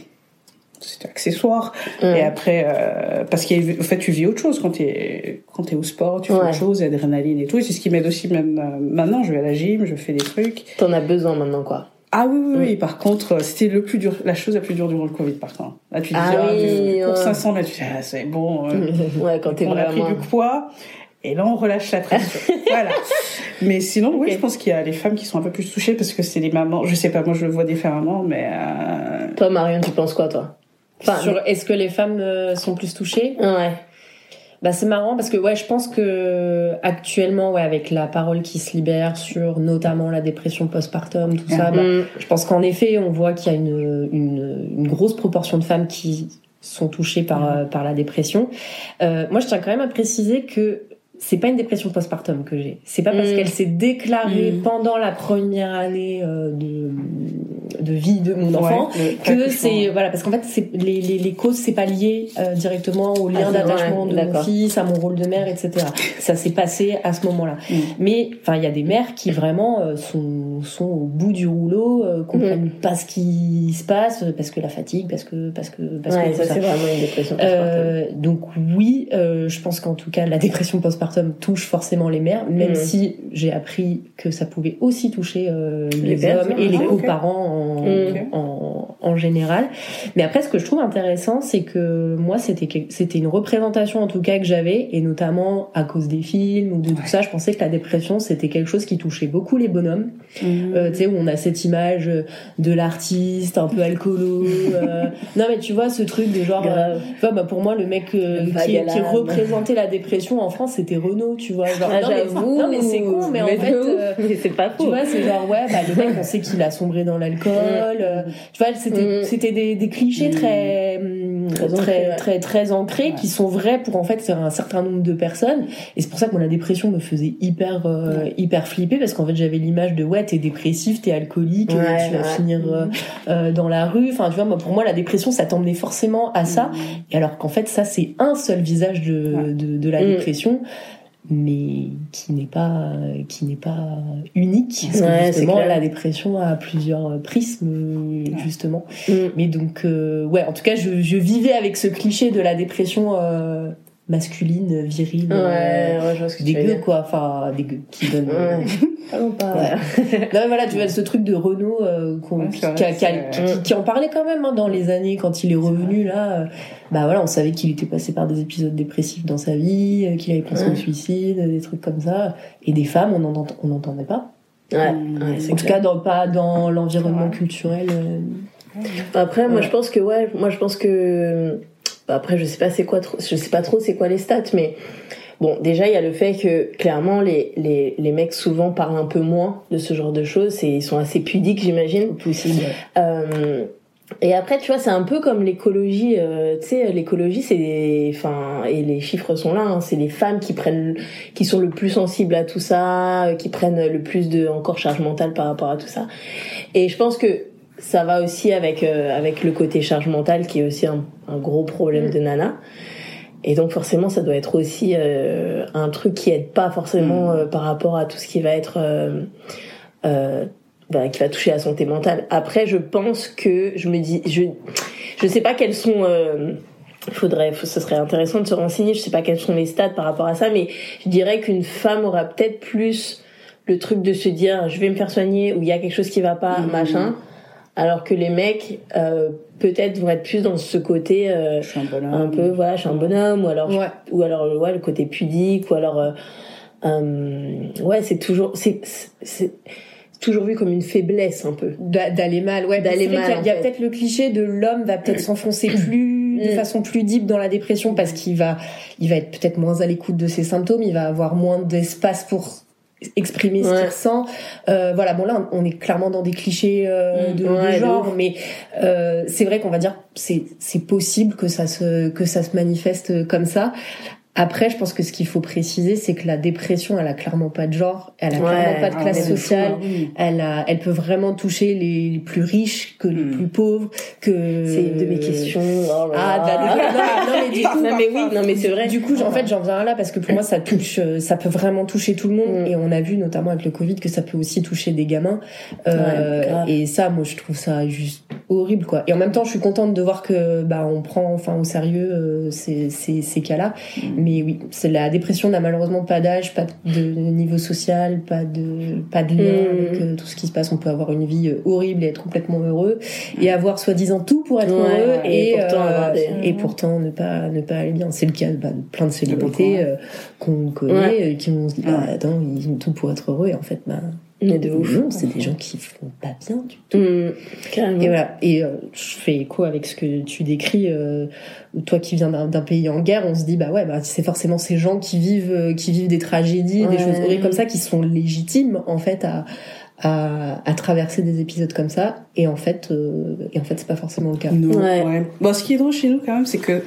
c'était accessoire. Hum. Et après, euh, parce qu'en fait, tu vis autre chose quand t'es quand t'es au sport, tu fais Ouais. autre chose, adrénaline et tout. Et c'est ce qui m'aide aussi même euh, maintenant. Je vais à la gym, je fais des trucs. T'en as besoin maintenant quoi. Ah oui, oui, oui. Par contre, euh, c'était le plus dur, la chose la plus dure durant le Covid, par contre. Là, tu dis, Ah ah, oui, ouais. 500 mètres, tu dis, ah, c'est bon. euh, [LAUGHS] ouais, quand t'es on a pris du poids. Et là, on relâche la pression. [LAUGHS] voilà. Mais sinon, oui, je pense qu'il y a les femmes qui sont un peu plus touchées parce que c'est les mamans. Je sais pas, moi, je le vois différemment, mais euh, Toi, Marion, tu penses quoi toi? Enfin, Sur est-ce que les femmes euh, sont plus touchées? Ouais. Bah c'est marrant parce que ouais, je pense que actuellement ouais avec la parole qui se libère sur notamment la dépression postpartum tout ça, bah, Mm. je pense qu'en effet, on voit qu'il y a une, une, une grosse proportion de femmes qui sont touchées par, euh, par la dépression. Euh, moi, je tiens quand même à préciser que c'est pas une dépression postpartum que j'ai. C'est pas parce Mhm. qu'elle s'est déclarée Mhm. pendant la première année euh, de, de vie de mon enfant ouais, que c'est voilà parce qu'en fait c'est les, les, les causes c'est pas lié euh, directement au lien Ah, d'attachement de mon fils à mon rôle de mère etc ça s'est passé à ce moment-là Mm. mais enfin il y a des mères qui vraiment euh, sont sont au bout du rouleau euh, comprennent Mm. pas ce qui se passe euh, parce que la fatigue parce que parce que parce Ouais, que ça c'est vraiment une dépression. postpartum. Euh, donc oui, euh, je pense qu'en tout cas la dépression postpartum touche forcément les mères, même Mhm. si j'ai appris que ça pouvait aussi toucher euh, les, hommes et les ah, coparents en, Mhm. en, en général. Mais après, ce que je trouve intéressant, c'est que moi, c'était une représentation en tout cas que j'avais, et notamment à cause des films ou de tout ça, je pensais que la dépression c'était quelque chose qui touchait beaucoup les bonhommes. Mhm. Euh, tu sais où on a cette image de l'artiste un peu alcoolo. euh, [LAUGHS] non mais tu vois ce truc de genre. vois, bah, pour moi, le mec qui, représentait la dépression en France, c'était Renault, tu vois. Genre, Ah, non, mais- non, mais c'est con, mais en fait. euh, Mais c'est pas tu faux. vois, c'est genre, ouais, bah, le mec, on sait qu'il a sombré dans l'alcool. euh, tu vois, c'était, Mm. c'était des, des clichés Mm. très, Très très, très, Ouais. qui sont vrais pour, en fait, faire un certain nombre de personnes. Et c'est pour ça que moi, la dépression me faisait hyper, euh, hyper flipper, parce qu'en fait, j'avais l'image de, ouais, t'es dépressif, t'es alcoolique, euh, tu vas finir euh, euh, dans la rue. Enfin, tu vois, moi, pour moi, la dépression, ça t'emmenait forcément à ça. Et alors qu'en fait, ça, c'est un seul visage de, de, de la Mm. dépression, mais qui n'est pas, qui n'est pas unique. Parce que Ouais, justement, la dépression a plusieurs prismes, justement. Mm. Mais donc, euh, ouais, en tout cas, je, je vivais avec ce cliché de la dépression euh, masculine, virile. Ouais, euh, ouais, je vois ce que tu veux dégueu quoi. Enfin dégueu qui donne Ouais. [LAUGHS] Ah non, pas. Ouais. [LAUGHS] non mais voilà tu vois ce truc de Renault euh, Ouais, qui, en parlait quand même hein, dans les années quand il est revenu là euh, bah voilà on savait qu'il était passé par des épisodes dépressifs dans sa vie euh, qu'il avait pensé au suicide des trucs comme ça. Et des femmes on n'en on n'entendait pas. Ouais, en tout cas dans, pas dans l'environnement culturel euh, Après, moi, je pense que ouais, moi, je pense que après, je sais pas c'est quoi trop, je sais pas trop c'est quoi les stats, mais bon, déjà, il y a le fait que clairement, les les les mecs souvent parlent un peu moins de ce genre de choses, et ils sont assez pudiques, j'imagine. possible Euh, et après, tu vois, c'est un peu comme l'écologie. euh, tu sais, l'écologie, c'est, enfin, et les chiffres sont là. hein, c'est les femmes qui prennent, qui sont le plus sensibles à tout ça, euh, qui prennent le plus de encore charge mentale par rapport à tout ça. Et je pense que ça va aussi avec euh, avec le côté charge mentale, qui est aussi un, un gros problème Mm. de nana. Et donc forcément, ça doit être aussi euh, un truc qui aide pas forcément euh, par rapport à tout ce qui va être euh, euh, bah, qui va toucher la santé mentale. Après, je pense que je me dis, je je sais pas quels sont. Euh, faudrait, ce serait intéressant de se renseigner. Je sais pas quels sont les stats par rapport à ça, mais je dirais qu'une femme aura peut-être plus le truc de se dire, je vais me faire soigner ou il y a quelque chose qui va pas, Mhm. machin. Alors que les mecs, euh, peut-être vont être plus dans ce côté euh, Je suis un bonhomme. un peu, voilà, je suis un bonhomme, ou alors, ouais ou alors ouais, le côté pudique, ou alors, euh, euh, ouais, c'est toujours, c'est, c'est- c'est toujours vu comme une faiblesse un peu. D'a- d'aller mal ouais D'aller mal, y a- il y a, fait. peut-être le cliché de l'homme va peut-être s'enfoncer [CLEARS THROAT] plus de Mm. façon plus deep dans la dépression parce qu'il va il va être peut-être moins à l'écoute de ses symptômes il va avoir moins d'espace pour exprimer ce Ouais. qu'il ressent euh, voilà bon là on est clairement dans des clichés euh, Mm. de, Ouais, de genre mais euh, c'est vrai qu'on va dire c'est c'est possible que ça se que ça se manifeste comme ça après, je pense que ce qu'il faut préciser, c'est que la dépression, elle a clairement pas de genre, elle a Ouais, clairement pas de Ah, classe mais fou, sociale, hein, elle, a, elle peut vraiment toucher les, plus riches que les Mm. plus pauvres. Que C'est une de mes questions. Oh là Ah, là. bah, non, non, mais du [LAUGHS] coup, non mais oui, non mais c'est vrai. du coup, en fait, j'en viens là parce que pour moi, ça touche, euh, ça peut vraiment toucher tout le monde. Mm. Et on a vu notamment avec le Covid que ça peut aussi toucher des gamins. Euh, Ouais, et ça, moi, je trouve ça juste horrible, quoi. Et en même temps, je suis contente de voir que bah on prend enfin au sérieux euh, ces, ces, ces cas-là. Mm. Mais oui, c'est la dépression n'a malheureusement pas d'âge, pas de niveau social, pas de pas de lien Mm. avec euh, tout ce qui se passe. On peut avoir une vie euh, horrible et être complètement heureux et avoir soi-disant tout pour être Ouais, heureux et, et pourtant euh, des- et pourtant ne pas ne pas aller bien. C'est le cas bah, de plein de célébrités euh, qu'on connaît Ouais. euh, qui ont se dit bah Ouais. attends ils ont tout pour être heureux et en fait bah Mais de ouf. non c'est des gens qui font pas bien du tout. Mm, carrément. Et voilà. Et euh, je fais écho avec ce que tu décris. euh, toi qui viens d'un pays en guerre, on se dit bah ouais, bah c'est forcément ces gens qui vivent, euh, qui vivent des tragédies, des choses horribles comme ça, qui sont légitimes en fait à à, à traverser des épisodes comme ça. Et en fait, euh, et en fait, c'est pas forcément le cas. Non, Ouais. ouais. Bon, ce qui est drôle chez nous quand même, c'est que euh,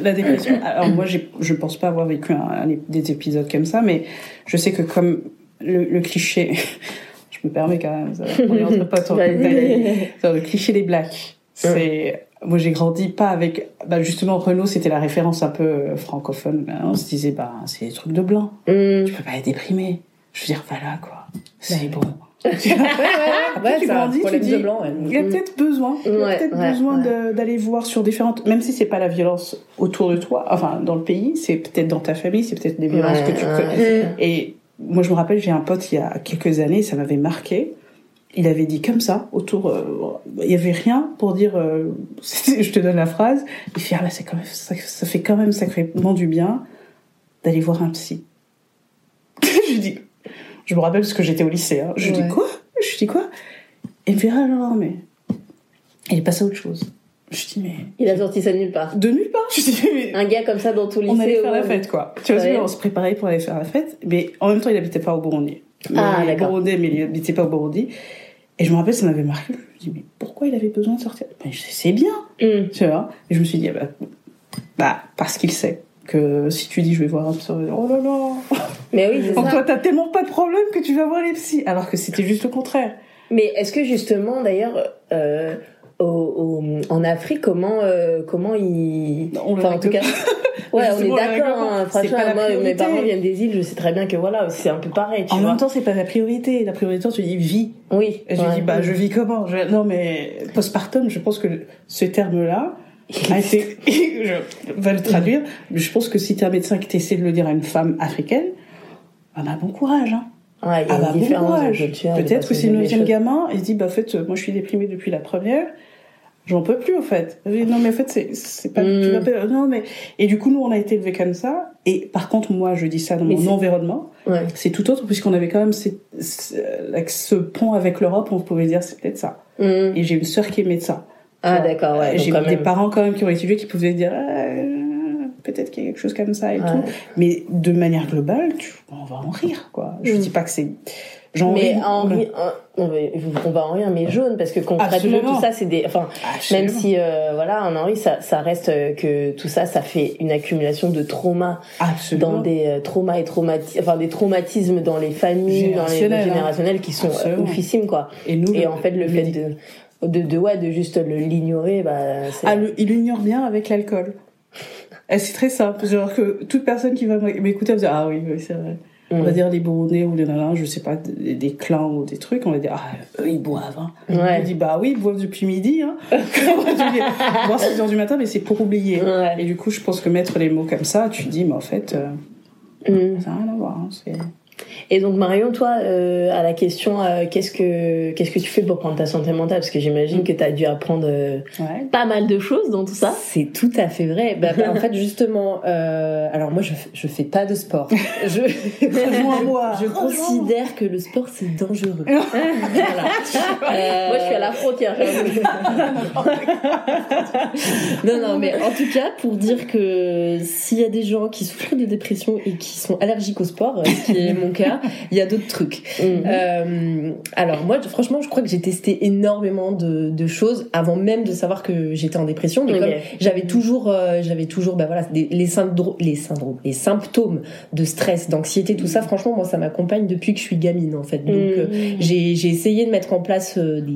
la dépression. [COUGHS] Alors moi, je pense pas avoir vécu un- un- des épisodes comme ça, mais je sais que comme le, le cliché, [LAUGHS] je me permets quand même, ça, on est entre potes, le cliché des blacks. C'est, moi j'ai grandi pas avec, bah justement Renault c'était la référence un peu euh, francophone. Ben, on se disait bah c'est des trucs de blanc. Mm. Tu peux pas être déprimé. Je veux dire voilà quoi. C'est bon. [LAUGHS] ouais, ouais, Après, tu grandis, tu dis, de blanc. ouais. Il y a peut-être besoin, il y a peut-être besoin d'aller voir sur différentes, même si c'est pas la violence autour de toi, enfin dans le pays, c'est peut-être dans ta famille, c'est peut-être des violences que tu connais. Et moi je me rappelle, j'ai un pote il y a quelques années, ça m'avait marqué. Il avait dit comme ça autour, euh, il y avait rien pour dire. euh, [LAUGHS] je te donne la phrase. Il fait ah bah c'est quand même ça, ça fait quand même sacrément du bien d'aller voir un psy. [LAUGHS] je dis, je me rappelle parce que j'étais au lycée. Hein. Je lui Ouais. dis quoi? Je dis quoi? Et il me fait ah non, non mais il est passé à autre chose. Je dis, mais. Il a sorti ça de nulle part. De nulle part. Je dis, mais. Un gars comme ça dans tout lycée. On allait faire la fête, quoi. Tu vois, Ouais. on se préparait pour aller faire la fête, mais en même temps, il habitait pas au Burundi. Ah, il est d'accord. burundais, mais il habitait pas au Burundi. Et je me rappelle, ça m'avait marqué. Je me dis, mais pourquoi il avait besoin de sortir? Mais je sais bien, Hum. tu vois? Et je me suis dit, ah bah, bah, parce qu'il sait que si tu dis, je vais voir un psy, oh là là. Mais oui, c'est Donc ça. toi, t'as tellement pas de problème que tu vas voir les psys. Alors que c'était juste le contraire. Mais est-ce que justement, d'ailleurs, euh, au, au- en Afrique, comment, euh, comment ils. On enfin, en tout cas. [LAUGHS] [LAUGHS] Ouais, on est d'accord. Hein, franchement, moi, mes parents viennent des îles, je sais très bien que voilà, c'est un peu pareil, tu En vois. même temps, c'est pas la priorité. La priorité, tu dis, vis. oui. Et je ouais. dis, bah, je vis comment? Je... Non, mais postpartum, je pense que ce terme-là a été. [LAUGHS] je vais le traduire. Je pense que si t'es un médecin qui t'essaie de le dire à une femme africaine, ah bah, bon courage. Hein. Ouais, Ah bah, bon courage. Peut-être que c'est le choses. gamin, il se dit, bah, en fait, moi, je suis déprimée depuis la première. J'en peux plus, en fait. Non, mais en fait, c'est, c'est pas, Mm. tu m'appelles, non, mais, et du coup, nous, on a été élevés comme ça. Et par contre, moi, je dis ça dans Mais mon environnement. Ouais. C'est tout autre, puisqu'on avait quand même ces- ce, pont avec l'Europe, on pouvait dire, c'est peut-être ça. Hum. Et j'ai une sœur qui est médecin. Ah, d'accord, ouais. donc j'ai des même. parents quand même qui ont étudié qui pouvaient dire, Ah, peut-être qu'il y a quelque chose comme ça et Ouais. tout. Mais de manière globale, tu, on va en rire, quoi. Je Mm. dis pas que c'est, j'en Mais en, mais- en- on, va, en rire, mais jaune, parce que concrètement, Absolument. tout ça, c'est des. Enfin, même si, euh, voilà, en Henri, ça, ça reste euh, que tout ça, ça fait une accumulation de traumas Absolument. dans des euh, traumas et traumatismes, enfin des traumatismes dans les familles, dans les Générationnels, hein. générationnels qui sont euh, Absolument. oufissimes, quoi. Et nous, Et en fait, le fait de, de, de, ouais, de juste le- l'ignorer, bah. Ah, le- il l'ignore bien avec l'alcool. [LAUGHS] Et c'est très simple. Genre que toute personne qui va m'écouter va dire Ah oui, oui c'est vrai. On va Mm. dire les Burundais ou les nanas, je sais pas, des, des clans ou des trucs, on va dire Ah, eux ils boivent. Hein. Ouais. On dit Bah oui, ils boivent depuis midi. Hein. [LAUGHS] Boire 6 [LAUGHS] heures du matin, mais c'est pour oublier. Ouais. Et du coup, je pense que mettre les mots comme ça, tu dis Mais en fait, euh, Mm. ça n'a rien à voir. hein, Et donc Marion, toi, euh, à la question, euh, qu'est-ce que qu'est-ce que tu fais pour prendre ta santé mentale? Parce que j'imagine que tu as dû apprendre euh, Ouais. pas mal de choses dans tout ça. C'est tout à fait vrai. Bah, bah, en fait, justement, euh, alors moi, je, je fais pas de sport. Je, Rejoins-moi. je considère que le sport, c'est dangereux. [LAUGHS] Voilà. Moi, je suis à la frontière. [LAUGHS] Non, non, mais en tout cas, pour dire que s'il y a des gens qui souffrent de dépression et qui sont allergiques au sport, euh, ce qui est mon cas, il y a d'autres trucs. Mhm. Euh, alors moi, franchement, je crois que j'ai testé énormément de, de choses avant même de savoir que j'étais en dépression. Mais Ok. comme j'avais toujours, euh, j'avais toujours, bah voilà, des- les syndromes, les syndromes, les symptômes de stress, d'anxiété, tout ça. Franchement, moi, ça m'accompagne depuis que je suis gamine, en fait. Donc, euh, Mhm. j'ai j'ai essayé de mettre en place euh, des,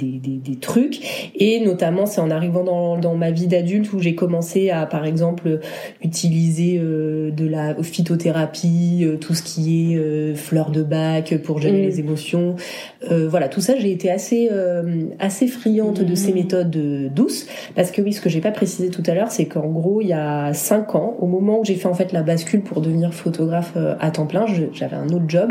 des, des, des trucs et notamment c'est en arrivant dans, dans ma vie d'adulte où j'ai commencé à par exemple utiliser euh, de la phytothérapie, euh, tout ce qui est euh, fleurs de bac pour gérer Mm. les émotions. Euh, voilà, tout ça j'ai été assez euh, assez friande de ces Mm. méthodes euh, douces parce que oui, ce que j'ai pas précisé tout à l'heure, c'est qu'en gros il y a cinq ans, au moment où j'ai fait en fait la bascule pour devenir photographe à temps plein, j'avais un autre job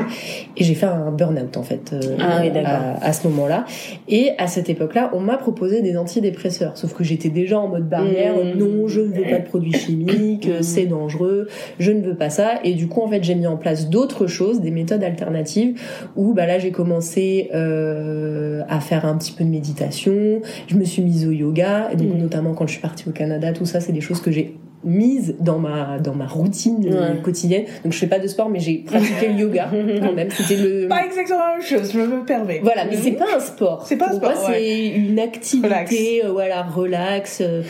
et j'ai fait un burn-out en fait Ah oui, à, à ce moment-là. Et à cette époque-là, on m'a proposé des antidépresseurs, sauf que j'étais déjà en mode barrière. Mmh. Non, je ne veux pas de produits chimiques, Mmh. c'est dangereux, je ne veux pas ça. Et du coup, en fait, j'ai mis en place d'autres choses, des méthodes alternatives, où bah là, j'ai commencé euh, à faire un petit peu de méditation. Je me suis mise au yoga, et donc Mmh. notamment quand je suis partie au Canada, tout ça, c'est des choses que j'ai mise dans ma dans ma routine Ouais. quotidienne donc je fais pas de sport mais j'ai pratiqué le yoga [LAUGHS] quand même c'était le Pas exactement la même chose, je me permets. voilà, mais c'est pas un sport. C'est pas un Pour sport, moi, c'est une activité, Relax. euh, voilà, relax. euh,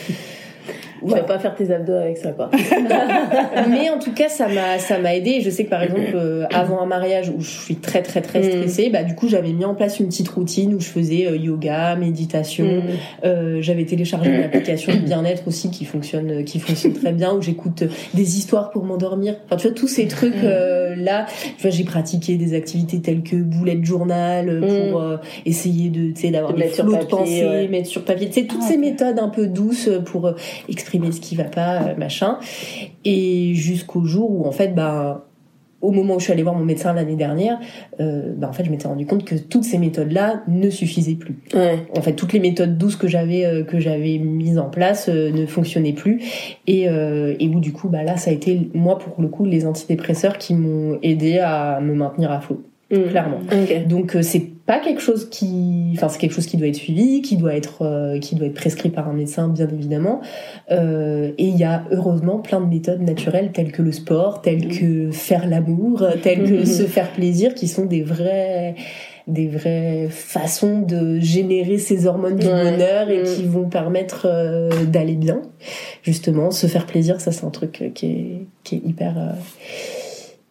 Tu voilà. vas pas faire tes abdos avec ça, quoi. [LAUGHS] mais en tout cas, ça m'a, ça m'a aidé. Je sais que par exemple, euh, avant un mariage où je suis très très très Mm. stressée, bah du coup, j'avais mis en place une petite routine où je faisais euh, yoga, méditation. Mm. Euh, j'avais téléchargé une application de bien-être aussi qui fonctionne, euh, qui fonctionne très bien où j'écoute euh, des histoires pour m'endormir. Enfin, tu vois tous ces trucs euh, là. Tu vois, j'ai pratiqué des activités telles que bullet journal euh, pour euh, essayer de, tu sais, d'avoir De des flots de pensée, ouais. mettre sur papier. Tu sais, toutes Ah, ces méthodes un peu douces pour euh, exprimer ce qui va pas, euh, machin. Et jusqu'au jour où en fait, bah au moment où je suis allée voir mon médecin l'année dernière, euh, bah, en fait, je m'étais rendu compte que toutes ces méthodes-là ne suffisaient plus Ouais. en fait toutes les méthodes douces que j'avais euh, que j'avais mises en place euh, ne fonctionnaient plus et et où du coup bah là ça a été moi pour le coup les antidépresseurs qui m'ont aidé à me maintenir à flot Mm. clairement donc c'est pas quelque chose qui, enfin c'est quelque chose qui doit être suivi, qui doit être, euh, qui doit être prescrit par un médecin bien évidemment. Euh, et il y a heureusement plein de méthodes naturelles telles que le sport, telles que faire l'amour, telles que [LAUGHS] se faire plaisir, qui sont des vrais des vraies façons de générer ces hormones du Ouais. bonheur et Mm. qui vont permettre euh, d'aller bien. Justement, se faire plaisir, ça c'est un truc euh, qui est, qui est hyper euh,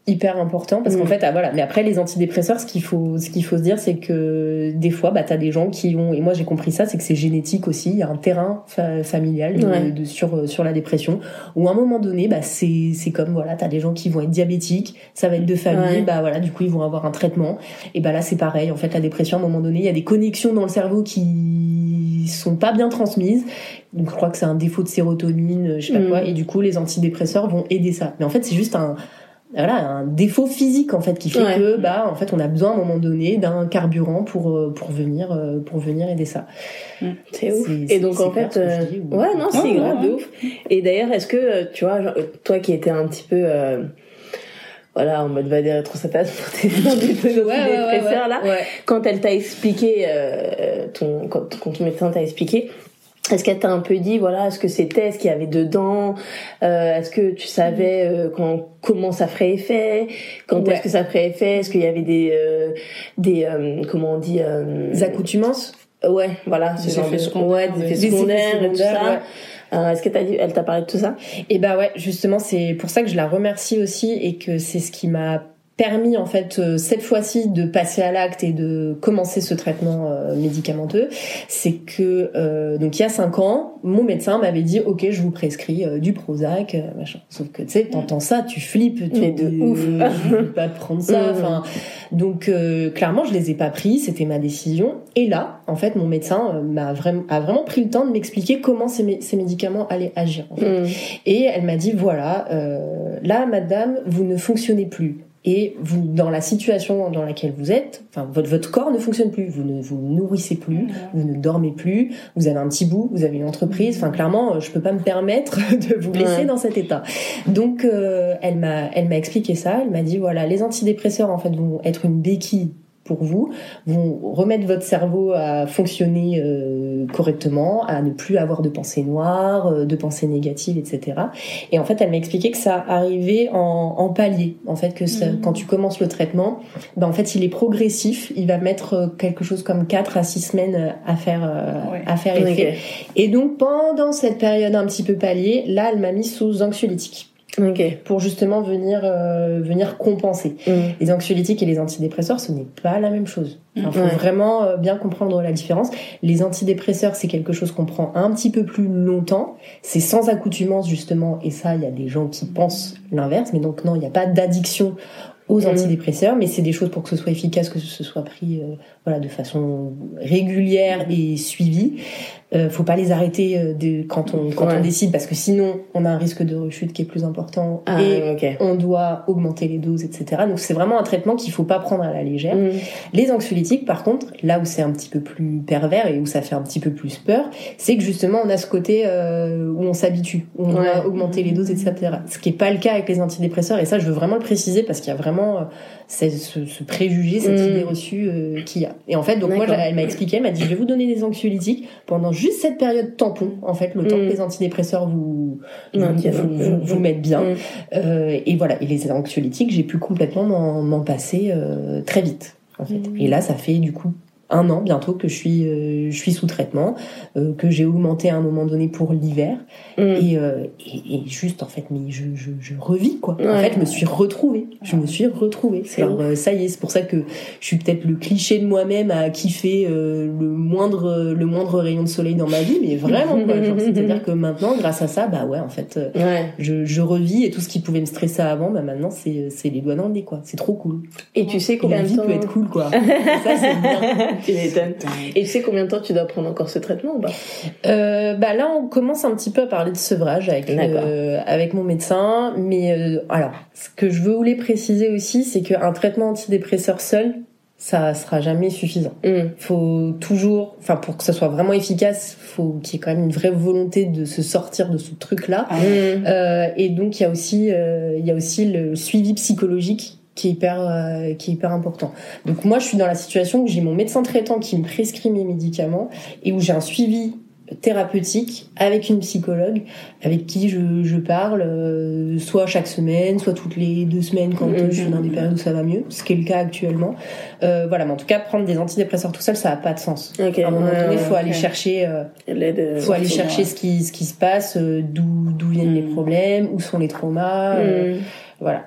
hyper important parce qu'en Mm. fait ah, voilà mais après les antidépresseurs ce qu'il faut ce qu'il faut se dire c'est que des fois bah t'as des gens qui ont et moi j'ai compris ça c'est que c'est génétique aussi il y a un terrain fa- familial de- Ouais. de, sur sur la dépression où à un moment donné bah c'est c'est comme voilà t'as des gens qui vont être diabétiques ça va être de famille Ouais. bah voilà du coup ils vont avoir un traitement et bah là c'est pareil en fait la dépression à un moment donné il y a des connexions dans le cerveau qui sont pas bien transmises donc je crois que c'est un défaut de sérotonine je sais pas Mm. quoi et du coup les antidépresseurs vont aider ça mais en fait c'est juste un voilà un défaut physique en fait qui fait Ouais. que bah en fait on a besoin à un moment donné d'un carburant pour euh, pour venir euh, pour venir aider ça C'est ouf. Et donc en fait, euh, dis, ou- ouais, non, c'est Ouais, grave ouais, de ouf. Et d'ailleurs, est-ce que euh, tu vois, genre, toi qui étais un petit peu, euh, voilà, en mode va des rétrocétages [LAUGHS] pour tes antidépresseurs là, ouais. quand elle t'a expliqué, euh, ton, quand, quand ton médecin t'a expliqué. Est-ce qu'elle t'a un peu dit, voilà, ce que c'était, ce qu'il y avait dedans euh, Est-ce que tu savais euh, quand, comment ça ferait effet Quand Ouais. est-ce que ça ferait effet Est-ce qu'il y avait des, euh, des euh, comment on dit euh, Les accoutumances? Ouais, voilà, Des ce effets secondaires, ouais, des des- effets des secondaires et tout ça. ouais. Euh, Est-ce que t'as dit, elle t'a parlé de tout ça? Et bah ouais, justement, c'est pour ça que je la remercie aussi et que c'est ce qui m'a permis en fait euh, cette fois-ci de passer à l'acte et de commencer ce traitement euh, médicamenteux, c'est que euh, donc il y a cinq ans, mon médecin m'avait dit ok je vous prescris euh, du Prozac, machin. Sauf que tu sais t'entends ça, tu flippes, tu Mais de ouf. je vais pas te prendre ça. Mhm. Enfin donc euh, clairement je les ai pas pris, c'était ma décision. Et là en fait mon médecin m'a vraiment a vraiment pris le temps de m'expliquer comment ces, mé- ces médicaments allaient agir. en fait. Et elle m'a dit voilà, euh, là, madame, vous ne fonctionnez plus. Et vous, dans la situation dans laquelle vous êtes, enfin, votre, votre corps ne fonctionne plus. Vous ne vous nourrissez plus, vous ne dormez plus, vous avez un petit bout, vous avez une entreprise. Enfin, clairement, euh, je peux pas me permettre [LAUGHS] de vous laisser dans cet état. Donc, euh, elle m'a, elle m'a expliqué ça. Elle m'a dit voilà, les antidépresseurs, en fait, vont être une béquille pour vous, vont remettre votre cerveau à fonctionner euh, correctement, à ne plus avoir de pensées noires, euh, de pensées négatives, etc. Et en fait, elle m'a expliqué que ça arrivait en, en palier. En fait, que ça- Mhm. quand tu commences le traitement, ben en fait, il est progressif. Il va mettre euh, quelque chose comme 4 à 6 semaines à faire, euh, Ouais. à faire effet. Et donc, pendant cette période un petit peu palier, là, elle m'a mis sous anxiolytique Ok. pour justement venir, euh, venir compenser. Mm. Les anxiolytiques et les antidépresseurs, ce n'est pas la même chose. Il faut Ouais. vraiment euh, bien comprendre la différence. Les antidépresseurs, c'est quelque chose qu'on prend un petit peu plus longtemps. C'est sans accoutumance, justement. Et ça, il y a des gens qui pensent l'inverse. Mais donc, non, il n'y a pas d'addiction aux Mhm. antidépresseurs, mais c'est des choses pour que ce soit efficace, que ce soit pris euh, voilà, de façon régulière et suivie. Euh, faut pas les arrêter euh, de, quand, on, quand Ouais. on décide, parce que sinon, on a un risque de rechute qui est plus important. Ah, et on doit augmenter les doses, etc. Donc c'est vraiment un traitement qu'il faut pas prendre à la légère. Mm. Les anxiolytiques, par contre, là où c'est un petit peu plus pervers et où ça fait un petit peu plus peur, c'est que justement on a ce côté euh, où on s'habitue, où on Ouais. doit augmenter les doses, etc. Ce qui est pas le cas avec les antidépresseurs. Et ça, je veux vraiment le préciser parce qu'il y a vraiment euh, ce, ce préjugé, cette Mm. idée reçue euh, qu'il y a. Et en fait, donc moi, elle m'a expliqué, elle m'a dit, je vais vous donner des anxiolytiques pendant juste cette période tampon, en fait, le temps Mm. que les antidépresseurs vous vous, vous, vous- mm. vous mettent bien. Euh, et voilà, et les anxiolytiques, j'ai pu complètement m'en passer euh, très vite, en fait. Et là, ça fait du coup un an bientôt que je suis, euh, je suis sous traitement, euh, que j'ai augmenté à un moment donné pour l'hiver, Mm. et, euh, et, et juste en fait, mais je, je, je revis quoi. En fait, je me suis retrouvée, je me suis retrouvée. Alors euh, ça y est, c'est pour ça que je suis peut-être le cliché de moi-même à kiffer euh, le moindre, le moindre rayon de soleil dans ma vie, mais vraiment quoi. C'est-à-dire que maintenant, grâce à ça, bah ouais, en fait. euh, Ouais. je, je revis et tout ce qui pouvait me stresser avant, bah maintenant c'est c'est les doigts dans le nez quoi. C'est trop cool. Et tu sais Et combien la vie temps peut être cool quoi. Et [LAUGHS] ça c'est bien. [LAUGHS] Tu m'étonnes. Et tu sais combien de temps tu dois prendre encore ce traitement ou pas? Euh, bah là on commence un petit peu à parler de sevrage avec euh, avec mon médecin, mais euh, alors ce que je les préciser aussi, c'est qu'un traitement antidépresseur seul, ça sera jamais suffisant. Mm. Faut toujours, enfin pour que ça soit vraiment efficace, faut qu'il y ait quand même une vraie volonté de se sortir de ce truc là. Mm. Euh, et donc il y a aussi euh, il y a aussi le suivi psychologique qui est hyper euh, qui est hyper important. Donc moi je suis dans la situation où j'ai mon médecin traitant qui me prescrit mes médicaments et où j'ai un suivi thérapeutique avec une psychologue avec qui je, je parle euh, soit chaque semaine soit toutes les deux semaines quand euh, je suis dans des périodes où ça va mieux ce qui est le cas actuellement. Euh, voilà mais en tout cas prendre des antidépresseurs tout seul ça a pas de sens. Ok, à un moment donné faut aller chercher euh, euh, faut aller chercher ce qui ce qui se passe euh, d'où d'où viennent les Mm. problèmes où sont les traumas euh, Mm. voilà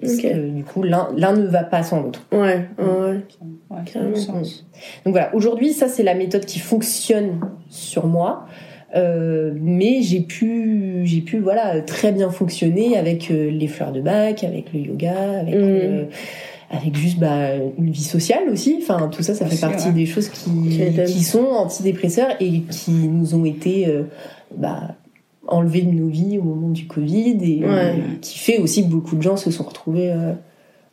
Parce que, du coup l'un l'un ne va pas sans l'autre Ouais, ouais, ouais. Ouais, ça a Carrément. du sens. donc voilà, aujourd'hui, ça c'est la méthode qui fonctionne sur moi. Euh, mais j'ai pu, j'ai pu voilà très bien fonctionner avec euh, les fleurs de bac, avec le yoga, avec Mhm. euh, avec juste bah, une vie sociale aussi. Enfin tout ça, ça fait partie ouais. des choses qui qui sont antidépresseurs et qui nous ont été euh, bah, enlevés de nos vies au moment du Covid et euh, Ouais. qui fait aussi que beaucoup de gens se sont retrouvés euh,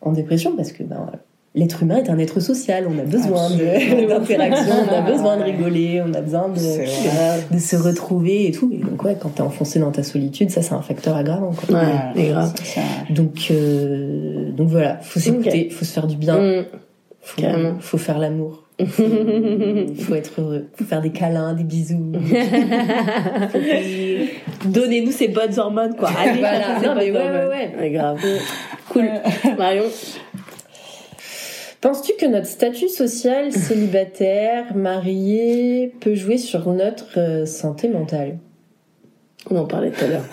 en dépression parce que ben, l'être humain est un être social, on a besoin [LAUGHS] d'interaction, on a [LAUGHS] besoin de rigoler, on a besoin de, se retrouver et tout. Et donc ouais, quand t'es enfoncé dans ta solitude, ça c'est un facteur aggravant. Quoi. Ouais, grave. ça, Donc euh, donc voilà, faut s'écouter, faut se faire du bien, Mm. faut, Carrément. faut faire l'amour, [LAUGHS] faut être heureux, faut faire des câlins, des bisous. [LAUGHS] Donnez-nous ces bonnes hormones, quoi. Allez, Voilà, non, mais ouais, hormones. ouais, Ouais, grave. Cool. Marion Penses-tu que notre statut social, célibataire, marié, peut jouer sur notre euh, santé mentale? On en parlait tout à l'heure.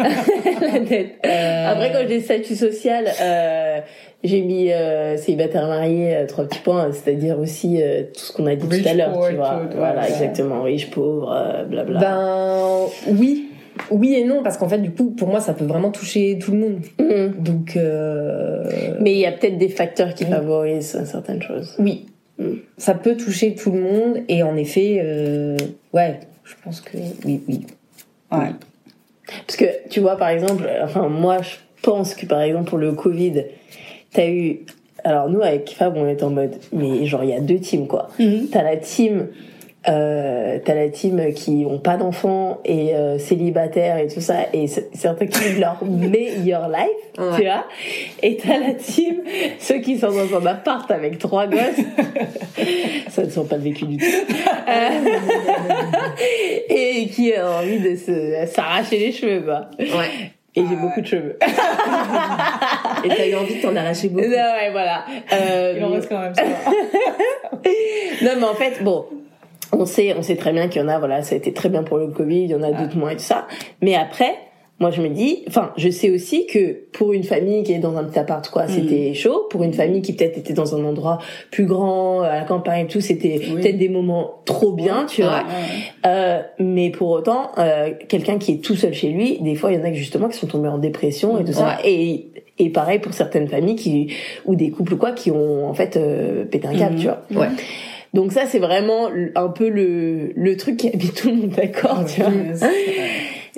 [LAUGHS] La tête. Euh, Après, quand j'ai statut social, euh, j'ai mis euh, célibataire marié, trois petits points, c'est-à-dire aussi tout ce qu'on a dit Riche, tout à l'heure, tu vois. tout, voilà, ouais. exactement. Riche, pauvre, blabla. Ben oui, oui et non parce qu'en fait du coup pour moi ça peut vraiment toucher tout le monde. Mm. Donc Mais il y a peut-être des facteurs qui favorisent certaines choses. oui, Mm. ça peut toucher tout le monde et en effet ouais, je pense que oui oui. Ouais. Parce que, tu vois, par exemple, enfin, moi, je pense que, par exemple, pour le Covid, t'as eu... Alors, nous, avec Fab, on est en mode... Mais genre, il y a deux teams, quoi. T'as la team... Euh, t'as la team qui ont pas d'enfants et euh, célibataires et tout ça et certains qui vivent leur [LAUGHS] meilleure life tu vois. Et t'as la team ceux qui sont dans un appart avec trois gosses. [LAUGHS] Ça ne sont pas vécu du tout. Euh, [LAUGHS] et qui ont envie de s'arracher les cheveux quoi. Ouais. et j'ai beaucoup de cheveux. Et t'as eu envie de t'en arracher beaucoup. non ouais voilà. Euh, Il en reste quand même ça. non mais en fait bon on sait on sait très bien qu'il y en a voilà ça a été très bien pour le covid il y en a d'autres moins et tout ça mais après moi je me dis enfin je sais aussi que pour une famille qui est dans un petit appart quoi c'était chaud pour une famille qui peut-être était dans un endroit plus grand à la campagne et tout c'était Oui. peut-être des moments trop bien tu vois Euh, mais pour autant, euh, quelqu'un qui est tout seul chez lui, des fois, il y en a justement qui sont tombés en dépression et tout ça. Et, et pareil pour certaines familles qui ou des couples ou quoi qui ont en fait euh, pété un câble, Mhm. tu vois. Ouais. Donc ça, c'est vraiment un peu le le truc qui a mis tout le monde d'accord, tu vois.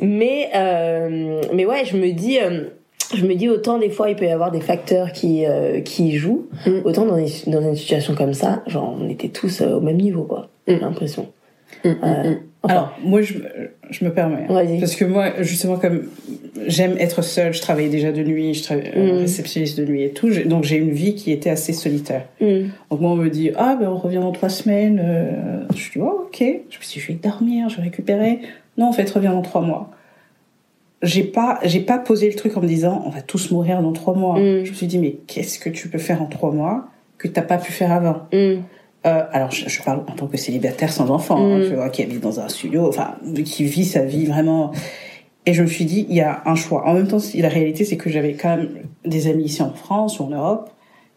Mais euh, mais ouais, je me dis. euh, je me dis autant des fois il peut y avoir des facteurs qui euh, qui jouent Mm. autant dans, dans une situation comme ça genre on était tous euh, au même niveau quoi Mm. j'ai l'impression Mm, Euh, mm, mm. Enfin, Alors, moi, je, je me permets. hein. Parce que moi, justement, comme j'aime être seule, je travaillais déjà de nuit, je travaillais euh, Mm. réceptionniste de nuit et tout, donc j'ai une vie qui était assez solitaire. mm. Donc moi, on me dit, ah, ben on revient dans trois semaines. Euh, je dis, oh, ok. Je me suis dit, je vais dormir, je vais récupérer. Non, en fait, reviens dans trois mois. J'ai pas, j'ai pas posé le truc en me disant, on va tous mourir dans trois mois. Mm. Je me suis dit, mais qu'est-ce que tu peux faire en trois mois que t'as pas pu faire avant? Euh, alors, je, je parle en tant que célibataire sans enfant, hein, Mm. tu vois, qui habite dans un studio, enfin, qui vit sa vie vraiment. Et je me suis dit, il y a un choix. En même temps, la réalité, c'est que j'avais quand même des amis ici en France ou en Europe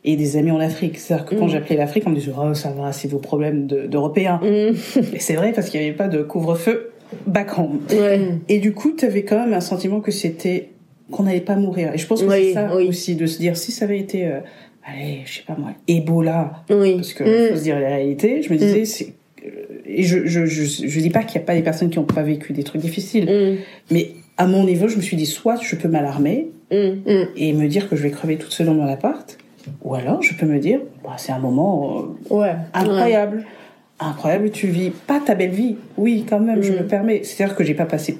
et des amis en Afrique. C'est-à-dire que quand Mm. j'appelais l'Afrique, on me disait, oh, ça va, c'est vos problèmes de- d'Européens. Mm. [LAUGHS] Et c'est vrai parce qu'il n'y avait pas de couvre-feu back home. Ouais. Et du coup, tu avais quand même un sentiment que c'était qu'on n'allait pas mourir. Et je pense que Oui, c'est ça oui. aussi de se dire si ça avait été, euh, allez, je sais pas moi, Ebola, Oui. parce que Mm. faut se dire la réalité. Je me disais, c'est euh, et je, je, je, je dis pas qu'il n'y a pas des personnes qui n'ont pas vécu des trucs difficiles, Mm. mais à mon niveau, je me suis dit soit je peux m'alarmer Mm. Mm. et me dire que je vais crever toute seule dans mon appart, ou alors je peux me dire, bah, c'est un moment euh, Ouais. incroyable. Incroyable, tu vis pas ta belle vie. Oui, quand même, je Mm. me permets. C'est-à-dire que j'ai pas passé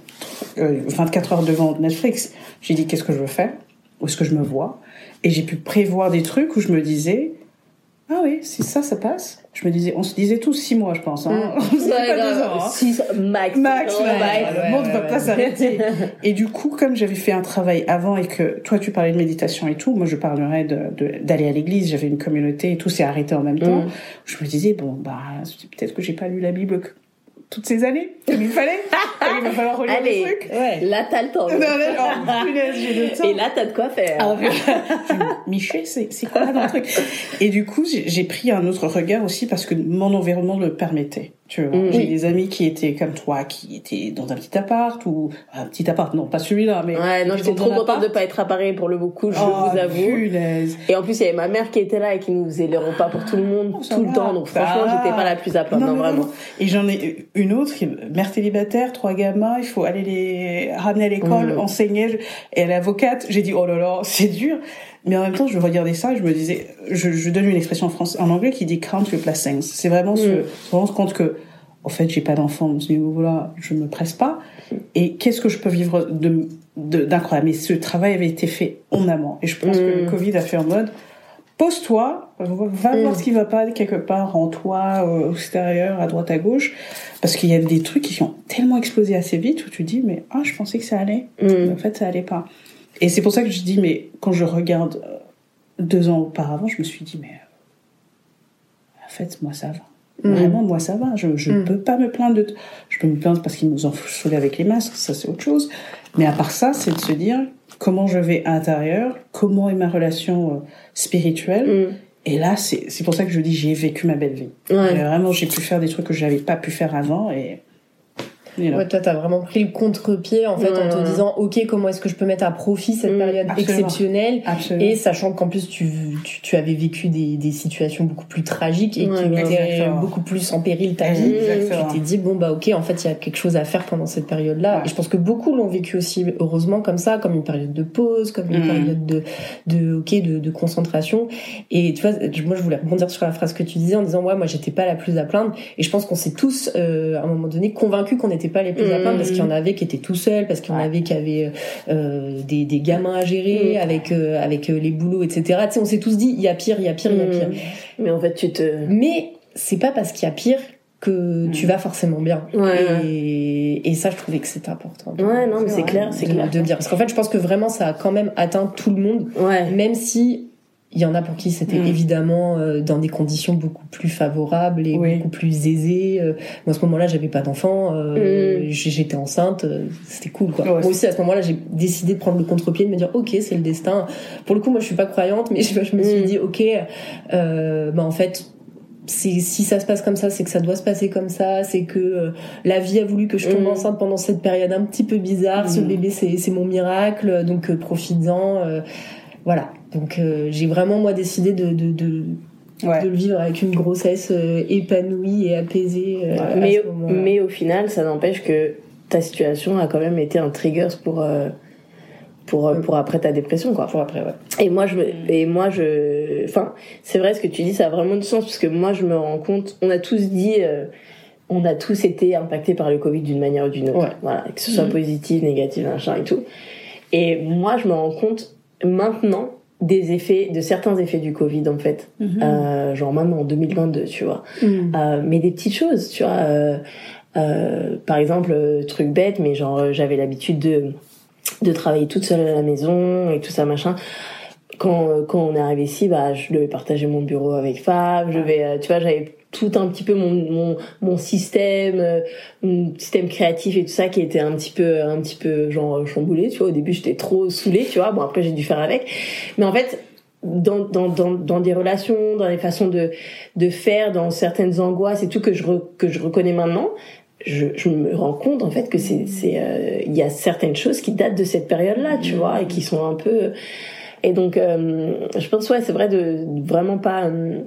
euh, 24 heures devant Netflix. J'ai dit, qu'est-ce que je veux faire? Où est-ce que je me vois? Et j'ai pu prévoir des trucs où je me disais, ah oui, si ça, ça passe. Je me disais, on se disait tous six mois, je pense. Hein. [LAUGHS] On se disait Ouais, pas deux ans. hein. Six, max. Max, Ouais, ouais, le monde va pas s'arrêter. [LAUGHS] Et du coup, comme j'avais fait un travail avant et que toi tu parlais de méditation et tout, moi je parlerais de- d'aller à l'église. J'avais une communauté et tout s'est arrêté en même temps. Mm. Je me disais bon bah peut-être que j'ai pas lu la Bible toutes ces années comme il fallait. [LAUGHS] il va falloir relire Allez. des trucs. Ouais. Là, t'as le temps. Non, non, oh, punaise, j'ai le temps. Et là, t'as de quoi faire. Ah, [LAUGHS] Michel, c'est quoi dans le truc? Et du coup, j'ai pris un autre regard aussi parce que mon environnement le permettait. Tu vois, Mm. j'ai des amis qui étaient comme toi, qui étaient dans un petit appart ou un petit appart, non pas celui-là, mais Ouais, non, j'étais trop contente de pas être appareillée pour le coup, je Oh, vous avoue. punaise. Et en plus, il y avait ma mère qui était là et qui nous faisait les repas pour tout le monde, Oh, tout le temps. Donc franchement, va. j'étais pas la plus à plaindre, non, non, vraiment. Et j'en ai une autre, mère célibataire, trois gamins, il faut aller les ramener à l'école, Mm. enseigner. Et elle est avocate. J'ai dit, oh là là, c'est dur. Mais en même temps, je regardais ça et je me disais, je, je donne une expression en français, en anglais qui dit count your blessings. C'est vraiment se, Mm. se rendre compte que, en fait, j'ai pas d'enfant. Dis, voilà, je me presse pas. Et qu'est-ce que je peux vivre de, d'incroyable? Mais ce travail avait été fait en amont. Et je pense que le Mm. Covid a fait en mode, pose-toi, va Mm. voir ce qui va pas quelque part en toi, euh, au extérieur, à droite, à gauche, parce qu'il y a des trucs qui ont tellement explosé assez vite où tu dis mais ah je pensais que ça allait, mais Mm. en fait ça allait pas. Et c'est pour ça que je dis mais quand je regarde euh, deux ans auparavant, je me suis dit mais euh, en fait moi ça va. Mm. Vraiment, moi, ça va. Je, je Mm. peux pas me plaindre de. Je peux me plaindre parce qu'ils nous ont saoulés avec les masques, ça c'est autre chose. Mais à part ça, c'est de se dire comment je vais à l'intérieur, comment est ma relation euh, spirituelle. Mm. Et là, c'est c'est pour ça que je dis j'ai vécu ma belle vie. Ouais. Vraiment, j'ai pu faire des trucs que j'avais pas pu faire avant et. Ouais, toi, t'as vraiment pris le contre-pied en fait en te ouais. disant, ok, comment est-ce que je peux mettre à profit cette Mm, période absolument. exceptionnelle Absolument. et sachant qu'en plus tu, tu, tu avais vécu des, des situations beaucoup plus tragiques et Ouais, qui mettaient beaucoup plus en péril ta vie, Exactement. tu t'es dit bon bah ok en fait il y a quelque chose à faire pendant cette période là Ouais. et je pense que beaucoup l'ont vécu aussi heureusement comme ça comme une période de pause comme une Mm. période de de ok de, de concentration et tu vois moi je voulais rebondir sur la phrase que tu disais en disant ouais moi j'étais pas la plus à plaindre et je pense qu'on s'est tous euh, à un moment donné convaincus qu'on n'était pas les plus à Mm. plaindre parce qu'il y en avait qui étaient tout seuls parce qu'il y en avait qui avaient euh, des, des gamins à gérer Mm. avec euh, avec euh, les boulots etc tu sais on s'est tous dit il y a pire il y a pire il y a pire Mm. Mais en fait, tu te. mais c'est pas parce qu'il y a pire que tu vas forcément bien. Ouais. Et, et ça, je trouvais que c'était important. Ouais, non, mais c'est clair, c'est clair. de dire. Parce qu'en fait, je pense que vraiment, ça a quand même atteint tout le monde, Ouais. même si il y en a pour qui c'était Mm. évidemment euh, dans des conditions beaucoup plus favorables et Oui. beaucoup plus aisées. Euh, moi, à ce moment-là, j'avais pas d'enfant, euh, Mm. j'étais enceinte, euh, c'était cool. Quoi. Ouais, moi aussi, à ce moment-là, j'ai décidé de prendre le contre-pied, de me dire, ok, c'est le destin. Pour le coup, moi, je suis pas croyante, mais [LAUGHS] je, je me suis Mm. dit, ok, euh, bah en fait, si ça se passe comme ça, c'est que ça doit se passer comme ça, c'est que euh, la vie a voulu que je tombe enceinte pendant cette période un petit peu bizarre. Ce bébé, c'est c'est mon miracle, donc euh, profites-en. euh, voilà. Donc euh, j'ai vraiment moi décidé de, de, de, Ouais. de le vivre avec une grossesse euh, épanouie et apaisée. euh, à mais, ce mais au final, ça n'empêche que ta situation a quand même été un trigger pour, euh, pour, euh, pour après ta dépression, quoi. pour après, ouais. Et moi, je me, et moi, je, enfin, c'est vrai ce que tu dis, ça a vraiment du sens parce que moi, je me rends compte, on a tous dit, euh, on a tous été impactés par le Covid d'une manière ou d'une autre. Ouais. Voilà, que ce soit Mhm. positif, négatif, machin et tout. Et moi, je me rends compte maintenant des effets, de certains effets du Covid, en fait. Mhm. Euh, genre même en 2022, tu vois. Euh, mais des petites choses, tu vois. euh, euh, par exemple, euh, truc bête, mais genre euh, j'avais l'habitude de de travailler toute seule à la maison et tout ça machin. Quand quand on est arrivé ici, bah je devais partager mon bureau avec Fab. Je vais, tu vois, j'avais tout un petit peu mon mon mon système, euh, mon système créatif et tout ça qui était un petit peu un petit peu genre chamboulé. Tu vois, au début j'étais trop saoulée, tu vois. Bon après j'ai dû faire avec. Mais en fait dans, dans, dans, dans des relations, dans les façons de, de faire, dans certaines angoisses et tout que je, re- que je reconnais maintenant, je, je me rends compte en fait que c'est c'est euh, il y a certaines choses qui datent de cette période-là, tu vois, et qui sont un peu et donc euh, je pense ouais c'est vrai de, de vraiment pas euh,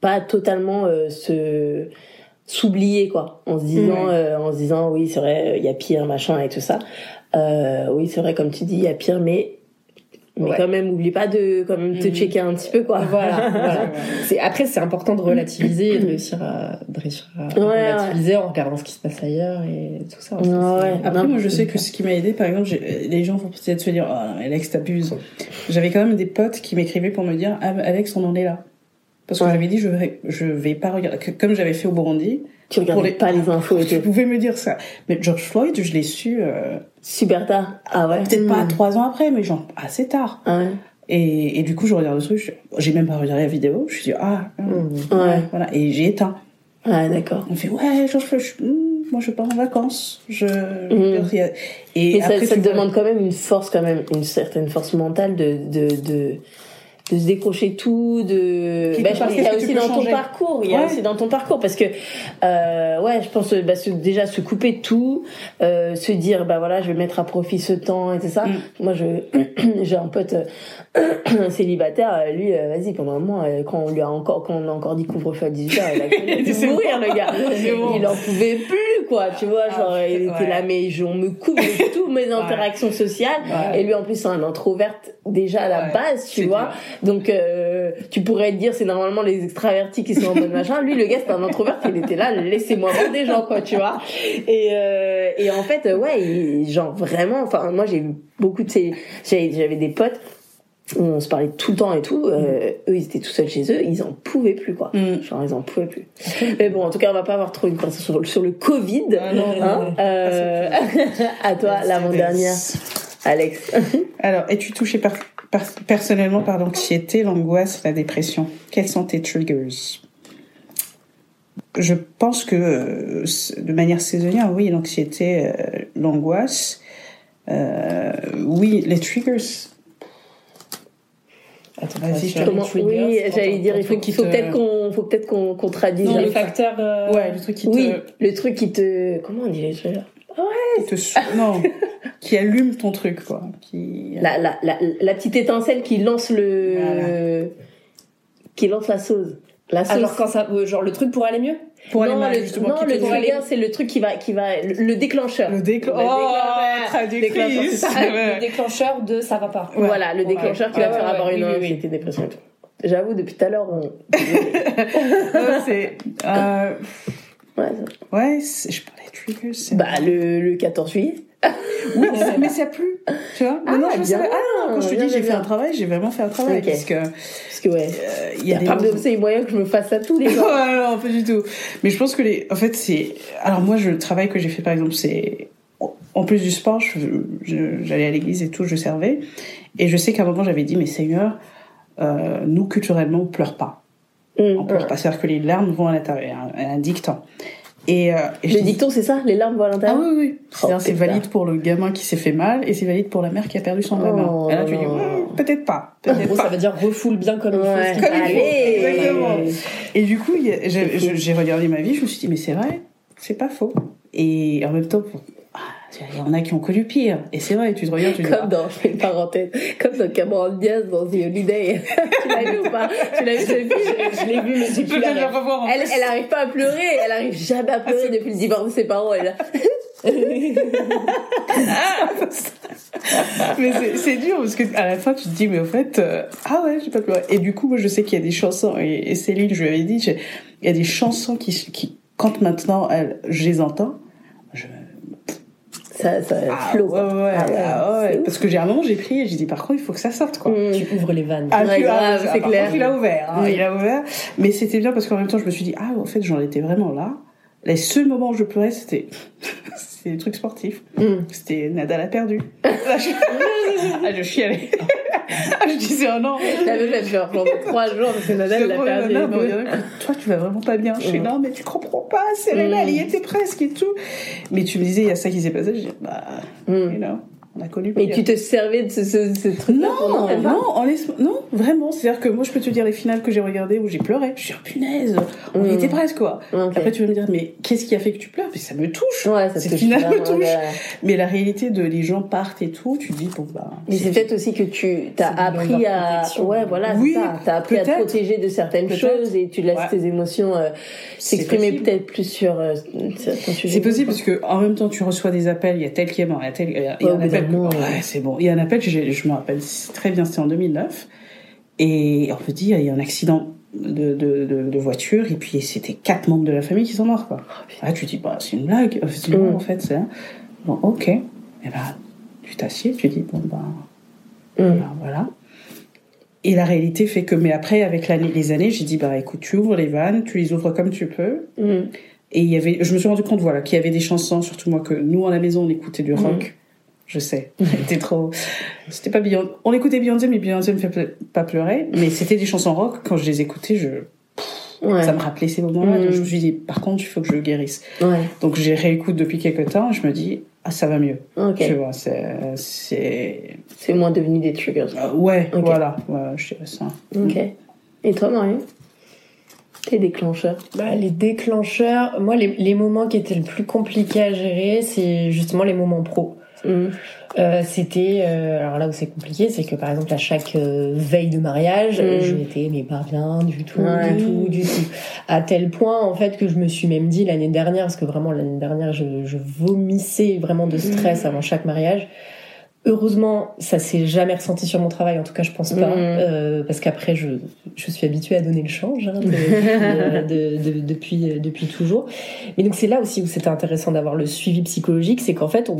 pas totalement euh, se s'oublier quoi en se disant euh, en se disant oui c'est vrai il y a pire machin et tout ça euh, oui c'est vrai comme tu dis il y a pire mais Mais Ouais. quand même, oublie pas de quand même te Mhm. checker un petit peu, quoi. Voilà, voilà. [LAUGHS] C'est après c'est important de relativiser et de réussir à, de réussir à Ouais, relativiser en regardant ce qui se passe ailleurs et tout ça. Ouais, ouais. Après, Non, moi, je sais que ce qui m'a aidé, par exemple, les gens vont peut-être se dire, oh, Alex, t'abuses. J'avais quand même des potes qui m'écrivaient pour me dire, ah, Alex, on en est là. Parce que Ouais. j'avais dit, je vais, je vais pas regarder, comme j'avais fait au Burundi. Tu regardais les- pas les infos et Tu pouvais me dire ça. Mais George Floyd, je l'ai su, euh, Super tard. Ah ouais. peut-être pas Mhm. trois ans après, mais genre assez tard. Ah ouais. Et, et du coup, je regarde le truc, j'ai même pas regardé la vidéo, je suis dit, ah, hum, Ouais. voilà. Et j'ai éteint. Ah d'accord. On fait, ouais, George Floyd, je- hum, moi je pars en vacances. Je, Et ça, après, ça te vois- demande quand même une force, quand même, une certaine force mentale de, de, de, de se décrocher tout, de. Bah, je pense qu'il y a aussi dans ton parcours. Il y a Ouais. aussi dans ton parcours parce que, euh, ouais, je pense bah, se- déjà se couper tout, euh, se dire bah voilà, je vais mettre à profit ce temps et tout ça. Mm. Moi, je [CLEARS THROAT] j'ai un pote euh, [CLEARS THROAT] célibataire, euh, lui, euh, vas-y, pendant un mois, quand on lui a encore, quand on a encore dit couvre-feu à 18h, il a [LAUGHS] pu mourir le gars. [LAUGHS] Bon. Il en pouvait plus, quoi. Tu vois, genre Ah, il ouais. était là, mais je, on me coupe de [LAUGHS] toutes mes interactions sociales. Et lui, en plus, c'est un introverte déjà à la base, tu vois. Donc, euh, tu pourrais te dire, c'est normalement les extravertis qui sont en mode machin. Lui, le gars, c'est un introvert, il était là, laissez-moi voir des gens, quoi, tu vois. Et, euh, et en fait, euh, ouais, il- genre vraiment, enfin, moi, j'ai beaucoup de ces, j'avais des potes où on se parlait tout le temps et tout. Euh, eux, ils étaient tout seuls chez eux, ils en pouvaient plus, quoi. Mm. Genre, ils en pouvaient plus. Mais bon, en tout cas, on va pas avoir trop une conversation sur, le- sur le Covid. Ah non, non, Hein non. Euh, [LAUGHS] à toi, l'avant-dernière, Alex. [LAUGHS] Alors, es-tu touché par- personnellement par l'anxiété, l'angoisse, la dépression. Quels sont tes triggers? Je pense que euh, de manière saisonnière, oui, l'anxiété, euh, l'angoisse, euh, oui, les triggers. Attends, Vas-y, Oui, c'est j'allais dire, il faut faut te- peut-être qu'on, faut peut-être qu'on, qu'on traduise. Non, euh, Ouais, le truc qui te, Oui, le truc qui te, comment on dit les trucs qui te sou- non, qui allume ton truc, quoi. Qui... la, la, la, la petite étincelle qui lance le, Voilà. qui lance la sauce. La sauce. Alors quand ça, euh, genre le truc pour aller mieux? Pour aller non, mal, le, justement. non, le trigger, c'est le truc qui va, qui va, le, le déclencheur. Le déclencheur. Le Oh, déclencheur. Déclencheur, traductrice. ça. Ouais. Le déclencheur de ça va pas. Ouais. Voilà, le déclencheur qui va Ouais, faire ouais, avoir ouais, une oui, oui, oui. anxiété, dépression et tout. J'avoue, depuis tout à l'heure, on... [LAUGHS] [LAUGHS] C'est, euh, ouais, ouais, je parlais de triggers. bah, le, le 14 juillet. Oui, mais ça- mais ça a plu. Tu vois Ah, Maintenant, je le bien. savais. Ah, quand je te Bien, dis j'ai fait un travail, j'ai vraiment fait un travail. Parce que, euh, Parce que, ouais. il Il y a des pas de c'est moyen que je me fasse ça tous [LAUGHS] les jours. Non, pas du tout. Mais je pense que les, en fait, c'est, alors moi, je, le travail que j'ai fait, par exemple, c'est, en plus du sport, j'allais à l'église et tout, je servais. Et je sais qu'à un moment, j'avais dit, mais Seigneur, euh, nous, culturellement, on pleure pas. On Hum, pleure hum. pas. C'est-à-dire que les larmes vont à l'intérieur, un, un dictant. Et, euh, et Le dis- dicton, c'est ça Les larmes vont à Ah l'intérieur oui, oui. C'est-à-dire, Oh, c'est valide pour le gamin qui s'est fait mal et c'est valide pour la mère qui a perdu son gamin. Oh, et là, tu dis, non. Hmm, peut-être pas, En peut-être gros, ça pas. veut dire refoule bien comme il faut. Ouais. faut. Comme il faut. Allez Exactement. Et du coup, j'ai regardé ma vie, je me suis dit, mais c'est vrai, c'est pas faux. Et en même temps, ah, il y en a qui ont connu pire. Et c'est vrai, tu te regardes, tu te dis, Comme dans, je fais une parenthèse, comme dans Cameron Diaz dans The Holiday. [LAUGHS] tu l'as vu ou pas? Tu l'as vu ce film? Je l'ai vu, mais j'ai Je plus vais la revoir en Elle, plus. elle arrive pas à pleurer, elle arrive jamais à pleurer depuis le divorce de ses parents. Elle [LAUGHS] mais c'est- dur parce que à la fin, tu te dis, mais en fait, euh, ah ouais, j'ai pas pleuré. Et du coup, moi, je sais qu'il y a des chansons, et, et Céline, je lui avais dit, il y a des chansons qui, qui quand maintenant, elles, je les entends, je, Ça, ça Ah, flow. ouais, ouais, Ah ouais, ah ouais. ouf. Parce que j'ai un moment, j'ai prié, j'ai dit, par contre, il faut que ça sorte, quoi. Mm. Tu ouvres les vannes. Ah, Ouais, grave, ah, c'est par clair. contre, il a ouvert, hein, il a ouvert. Mais c'était bien parce qu'en même temps, je me suis dit, ah, en fait, j'en étais vraiment là. Les seuls moments où je pleurais, c'était, c'était des trucs sportifs. Mm. C'était Nadal a perdu. Là, [LAUGHS] je, ah, je chialais. [LAUGHS] Ah, je disais, oh non. La meuf, elle pleure pendant trois jours parce que Nadal l'a C'est perdu. non, mais toi, tu vas vraiment pas bien. Je fais, Mm. non, mais tu comprends pas, Serena, Mm. elle y était presque et tout. Mais tu me disais, il y a ça qui s'est passé. Je dis, bah, Mm. you know, on a connu Mais pire. tu te servais de ce, ce, ce truc-là pour Non, non, non, vraiment. C'est-à-dire que moi, je peux te dire les finales que j'ai regardées où j'ai pleuré. Je suis oh, punaise, on y Mm. était presque, quoi. Après, tu vas me dire, mais qu'est-ce qui a fait que tu pleures? Mais ça me touche. Ouais, ça Cette te finale me touche. ouais. Mais la réalité de les gens partent et tout, tu te dis, bon, bah. Mais c'est peut-être aussi que tu t'as appris à ouais voilà Oui, t'as appris à te protéger de certaines choses et tu laisses Ouais. tes émotions euh, s'exprimer peut-être plus sur euh, certains sujets C'est possible parce que en même temps tu reçois des appels, il y a tel qui est mort, il y a tel, il y a un appel Ouais, c'est bon. Il y a un appel, je, je me rappelle très bien, c'était en 2009. Et on me dit, il y a un accident de, de, de, de voiture, et puis c'était quatre membres de la famille qui sont morts, quoi. Ah, tu dis, bah, c'est une blague. Effectivement, Mm. en fait, c'est. Bon, ok. Et ben, tu t'assieds, tu dis, bon, ben, Mm. ben, voilà. Et la réalité fait que, mais après, avec l'année, les années, j'ai dit, bah, écoute, tu ouvres les vannes, tu les ouvres comme tu peux. Mm. Et il y avait, je me suis rendu compte, voilà, qu'il y avait des chansons, surtout moi, que nous, à la maison, on écoutait du rock. Mm. Je sais. [LAUGHS] C'était trop, c'était pas Beyoncé. On écoutait Beyoncé, mais Beyoncé me fait ple- pas pleurer. Mais c'était des chansons rock. Quand je les écoutais, je, Ouais. ça me rappelait ces moments-là. Mm. Donc je me suis dit, par contre, il faut que je guérisse. Ouais. Donc j'ai réécoute depuis quelques temps. Je me dis, ah, ça va mieux. Ok. Tu vois, c'est, c'est, C'est moins devenu des triggers. euh, ouais, voilà. Ouais, je dirais ça. Ok. Et toi, Marion? Tes déclencheurs Bah, les déclencheurs, moi, les, les moments qui étaient le plus compliqués à gérer, c'est justement les moments pro. Mm. Euh, c'était euh, alors là où c'est compliqué, c'est que par exemple à chaque euh, veille de mariage, Mm. je n'étais mais pas bien du tout, Ouais. du tout, du tout. À tel point en fait que je me suis même dit l'année dernière, parce que vraiment l'année dernière je, je vomissais vraiment de stress avant chaque mariage. Heureusement, ça s'est jamais ressenti sur mon travail, en tout cas je pense pas, Mm. euh, parce qu'après je, je suis habituée à donner le change hein, de- de- de- depuis, euh, depuis toujours. Mais donc c'est là aussi où c'était intéressant d'avoir le suivi psychologique, c'est qu'en fait, on,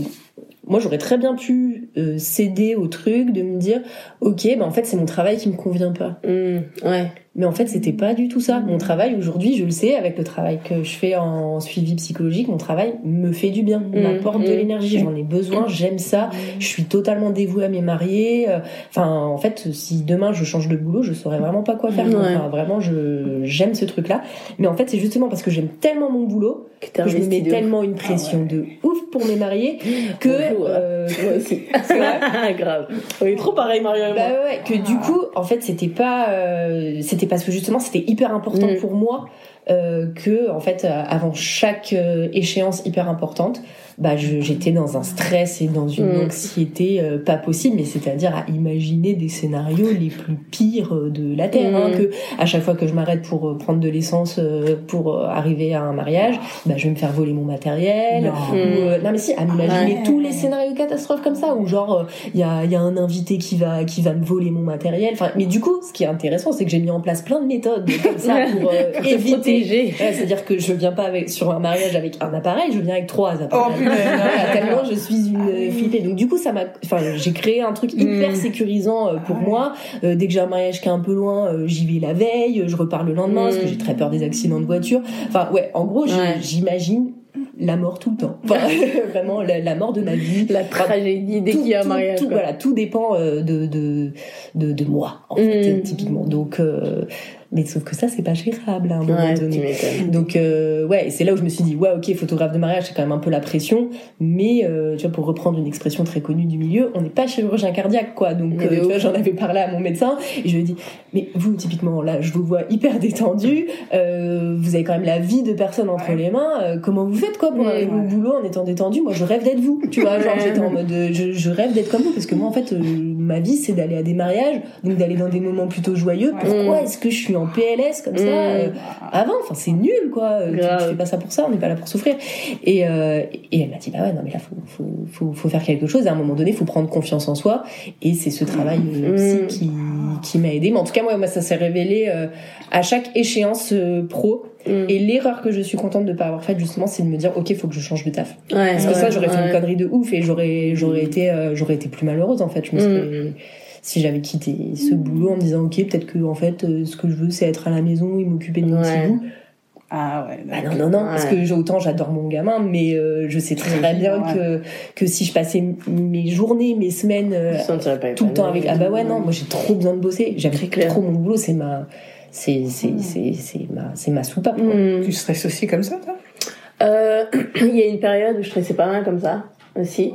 moi j'aurais très bien pu euh, céder au truc, de me dire, ok, ben en fait c'est mon travail qui me convient pas. Mm. Ouais. Mais en fait c'était pas du tout ça. Mon travail aujourd'hui, je le sais, avec le travail que je fais en suivi psychologique, mon travail me fait du bien, Mm. m'apporte de Mm. l'énergie, j'en ai besoin, j'aime ça, je suis totalement dévouée à mes mariés. euh, Enfin, en fait, si demain je change de boulot, je saurais vraiment pas quoi faire. Ouais. Enfin, vraiment, je j'aime ce truc-là. Mais en fait, c'est justement parce que j'aime tellement mon boulot Que que je me mets ouf. tellement une pression de ouf pour mes mariés [GASPS] que Bonjour. euh, Moi aussi. [LAUGHS] c'est vrai. [LAUGHS] Grave. On est trop pareil, moi. Bah ouais, que du coup, en fait, c'était pas, euh, c'était parce que justement, c'était hyper important Mm. pour moi euh, que, en fait, euh, avant chaque euh, échéance hyper importante, bah, je- j'étais dans un stress et dans une Mm. anxiété euh, pas possible, mais c'est-à-dire à imaginer des scénarios les plus pires euh, de la terre, hein, Mm. que à chaque fois que je m'arrête pour euh, prendre de l'essence euh, pour euh, arriver à un mariage, bah, je vais me faire voler mon matériel. Non. Ou, euh, non mais si, à m'imaginer Ouais. tous les scénarios catastrophes comme ça, où genre il y a, y a un invité qui va qui va me voler mon matériel. Enfin, mais du coup, ce qui est intéressant, c'est que j'ai mis en place plein de méthodes comme [LAUGHS] ça pour, euh, éviter. protéger. Ouais, C'est-à-dire que je viens pas avec sur un mariage avec un appareil, je viens avec trois Oh appareils. Voilà, [LAUGHS] tellement je suis une Ah flippée. Donc du coup, ça m'a, enfin, j'ai créé un truc hyper Mm. sécurisant euh, pour moi. Euh, dès que j'ai un mariage qui est un peu loin, euh, j'y vais la veille, je repars le lendemain parce que Mm. j'ai très peur des accidents de voiture. Enfin, ouais, en gros, j'imagine la mort tout le temps. Enfin, [LAUGHS] [LAUGHS] vraiment la, la mort de ma vie. La tragédie dès tout, qu'il y a un mariage. tout, quoi. voilà, tout dépend de, de, de, de moi, en fait, Mm. typiquement. Donc, euh, mais sauf que ça, c'est pas gérable à un moment Ouais, donné. Donc euh, ouais, et c'est là où je me suis dit ouais ok photographe de mariage c'est quand même un peu la pression, mais euh, tu vois pour reprendre une expression très connue du milieu, on n'est pas chirurgien cardiaque quoi. Donc Mais euh, de tu vois j'en avais parlé à mon médecin et je lui ai dit mais vous typiquement là je vous vois hyper détendu, euh, vous avez quand même la vie de personne entre Ouais. les mains, euh, comment vous faites quoi pour Ouais. arriver au boulot en étant détendu? Moi je rêve d'être vous, tu vois genre j'étais en mode je, je rêve d'être comme vous parce que moi en fait ma vie c'est d'aller à des mariages donc d'aller dans des moments plutôt joyeux. Pourquoi Mm. est-ce que je suis en PLS comme ça Mm. euh, avant enfin c'est nul quoi. Euh, tu, tu fais pas ça pour ça on n'est pas là pour souffrir. Et, euh, et elle m'a dit bah ouais non mais là faut, faut, faut, faut faire quelque chose. Et à un moment donné faut prendre confiance en soi. Et c'est ce travail euh, Mm. psy qui, qui m'a aidé. Mais en tout cas moi, ça s'est révélé à chaque échéance pro. Mm. et l'erreur que je suis contente de pas avoir faite justement c'est de me dire ok faut que je change de taf. Ouais, parce que ouais, ça j'aurais fait une connerie de ouf et j'aurais j'aurais été euh, j'aurais été plus malheureuse en fait. Je me serais si j'avais quitté ce boulot en me disant ok peut-être que en fait euh, ce que je veux c'est être à la maison et m'occuper de mon Ouais. petit bout Ah ouais. ah non non non parce que j'ai- autant j'adore mon gamin mais euh, je sais très bien ouais. que que si je passais mes journées mes semaines euh, tout le temps avec ah bah ouais non moi j'ai trop besoin de bosser j'aime Très clair. trop mon boulot c'est ma c'est c'est c'est c'est ma c'est ma soupape quoi. Mm. Tu stresses aussi comme ça, toi? Euh, [CLEARS THROAT] Il y a une période où je stressais pas mal comme ça aussi.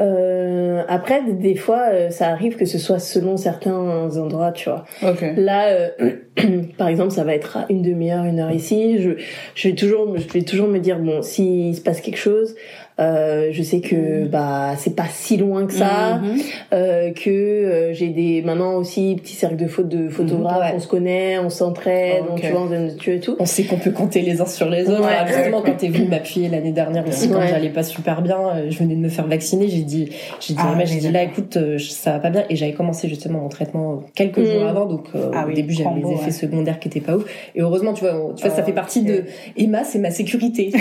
Euh, après, des- fois, euh, ça arrive que ce soit selon certains endroits, tu vois. Ok. Là, euh, [CLEARS THROAT] par exemple, ça va être à une demi-heure, une heure ici. Je, je vais toujours, je vais toujours me dire bon, s'il se passe quelque chose, Euh, je sais que bah c'est pas si loin que ça, Mhm. euh, que euh, j'ai des maintenant aussi petits cercles de fautes de photographes, Ouais. on se connaît, on s'entraide, Ok. on tu vois, on des et tout. On sait qu'on peut compter les uns sur les autres. Ouais. Alors, justement, quand t'es venu m'appuyer l'année dernière aussi, quand Ouais. j'allais pas super bien, euh, je venais de me faire vacciner. J'ai dit, j'ai dit, Ah, Emma, j'ai dit là, écoute, euh, ça va pas bien. Et j'avais commencé justement mon traitement quelques Mm. jours avant, donc euh, Ah au oui, début j'avais les effets ouais. secondaires qui étaient pas ouf. Et heureusement, tu vois, tu vois, ça fait partie de Emma, c'est ma [LAUGHS] c'est sécurité.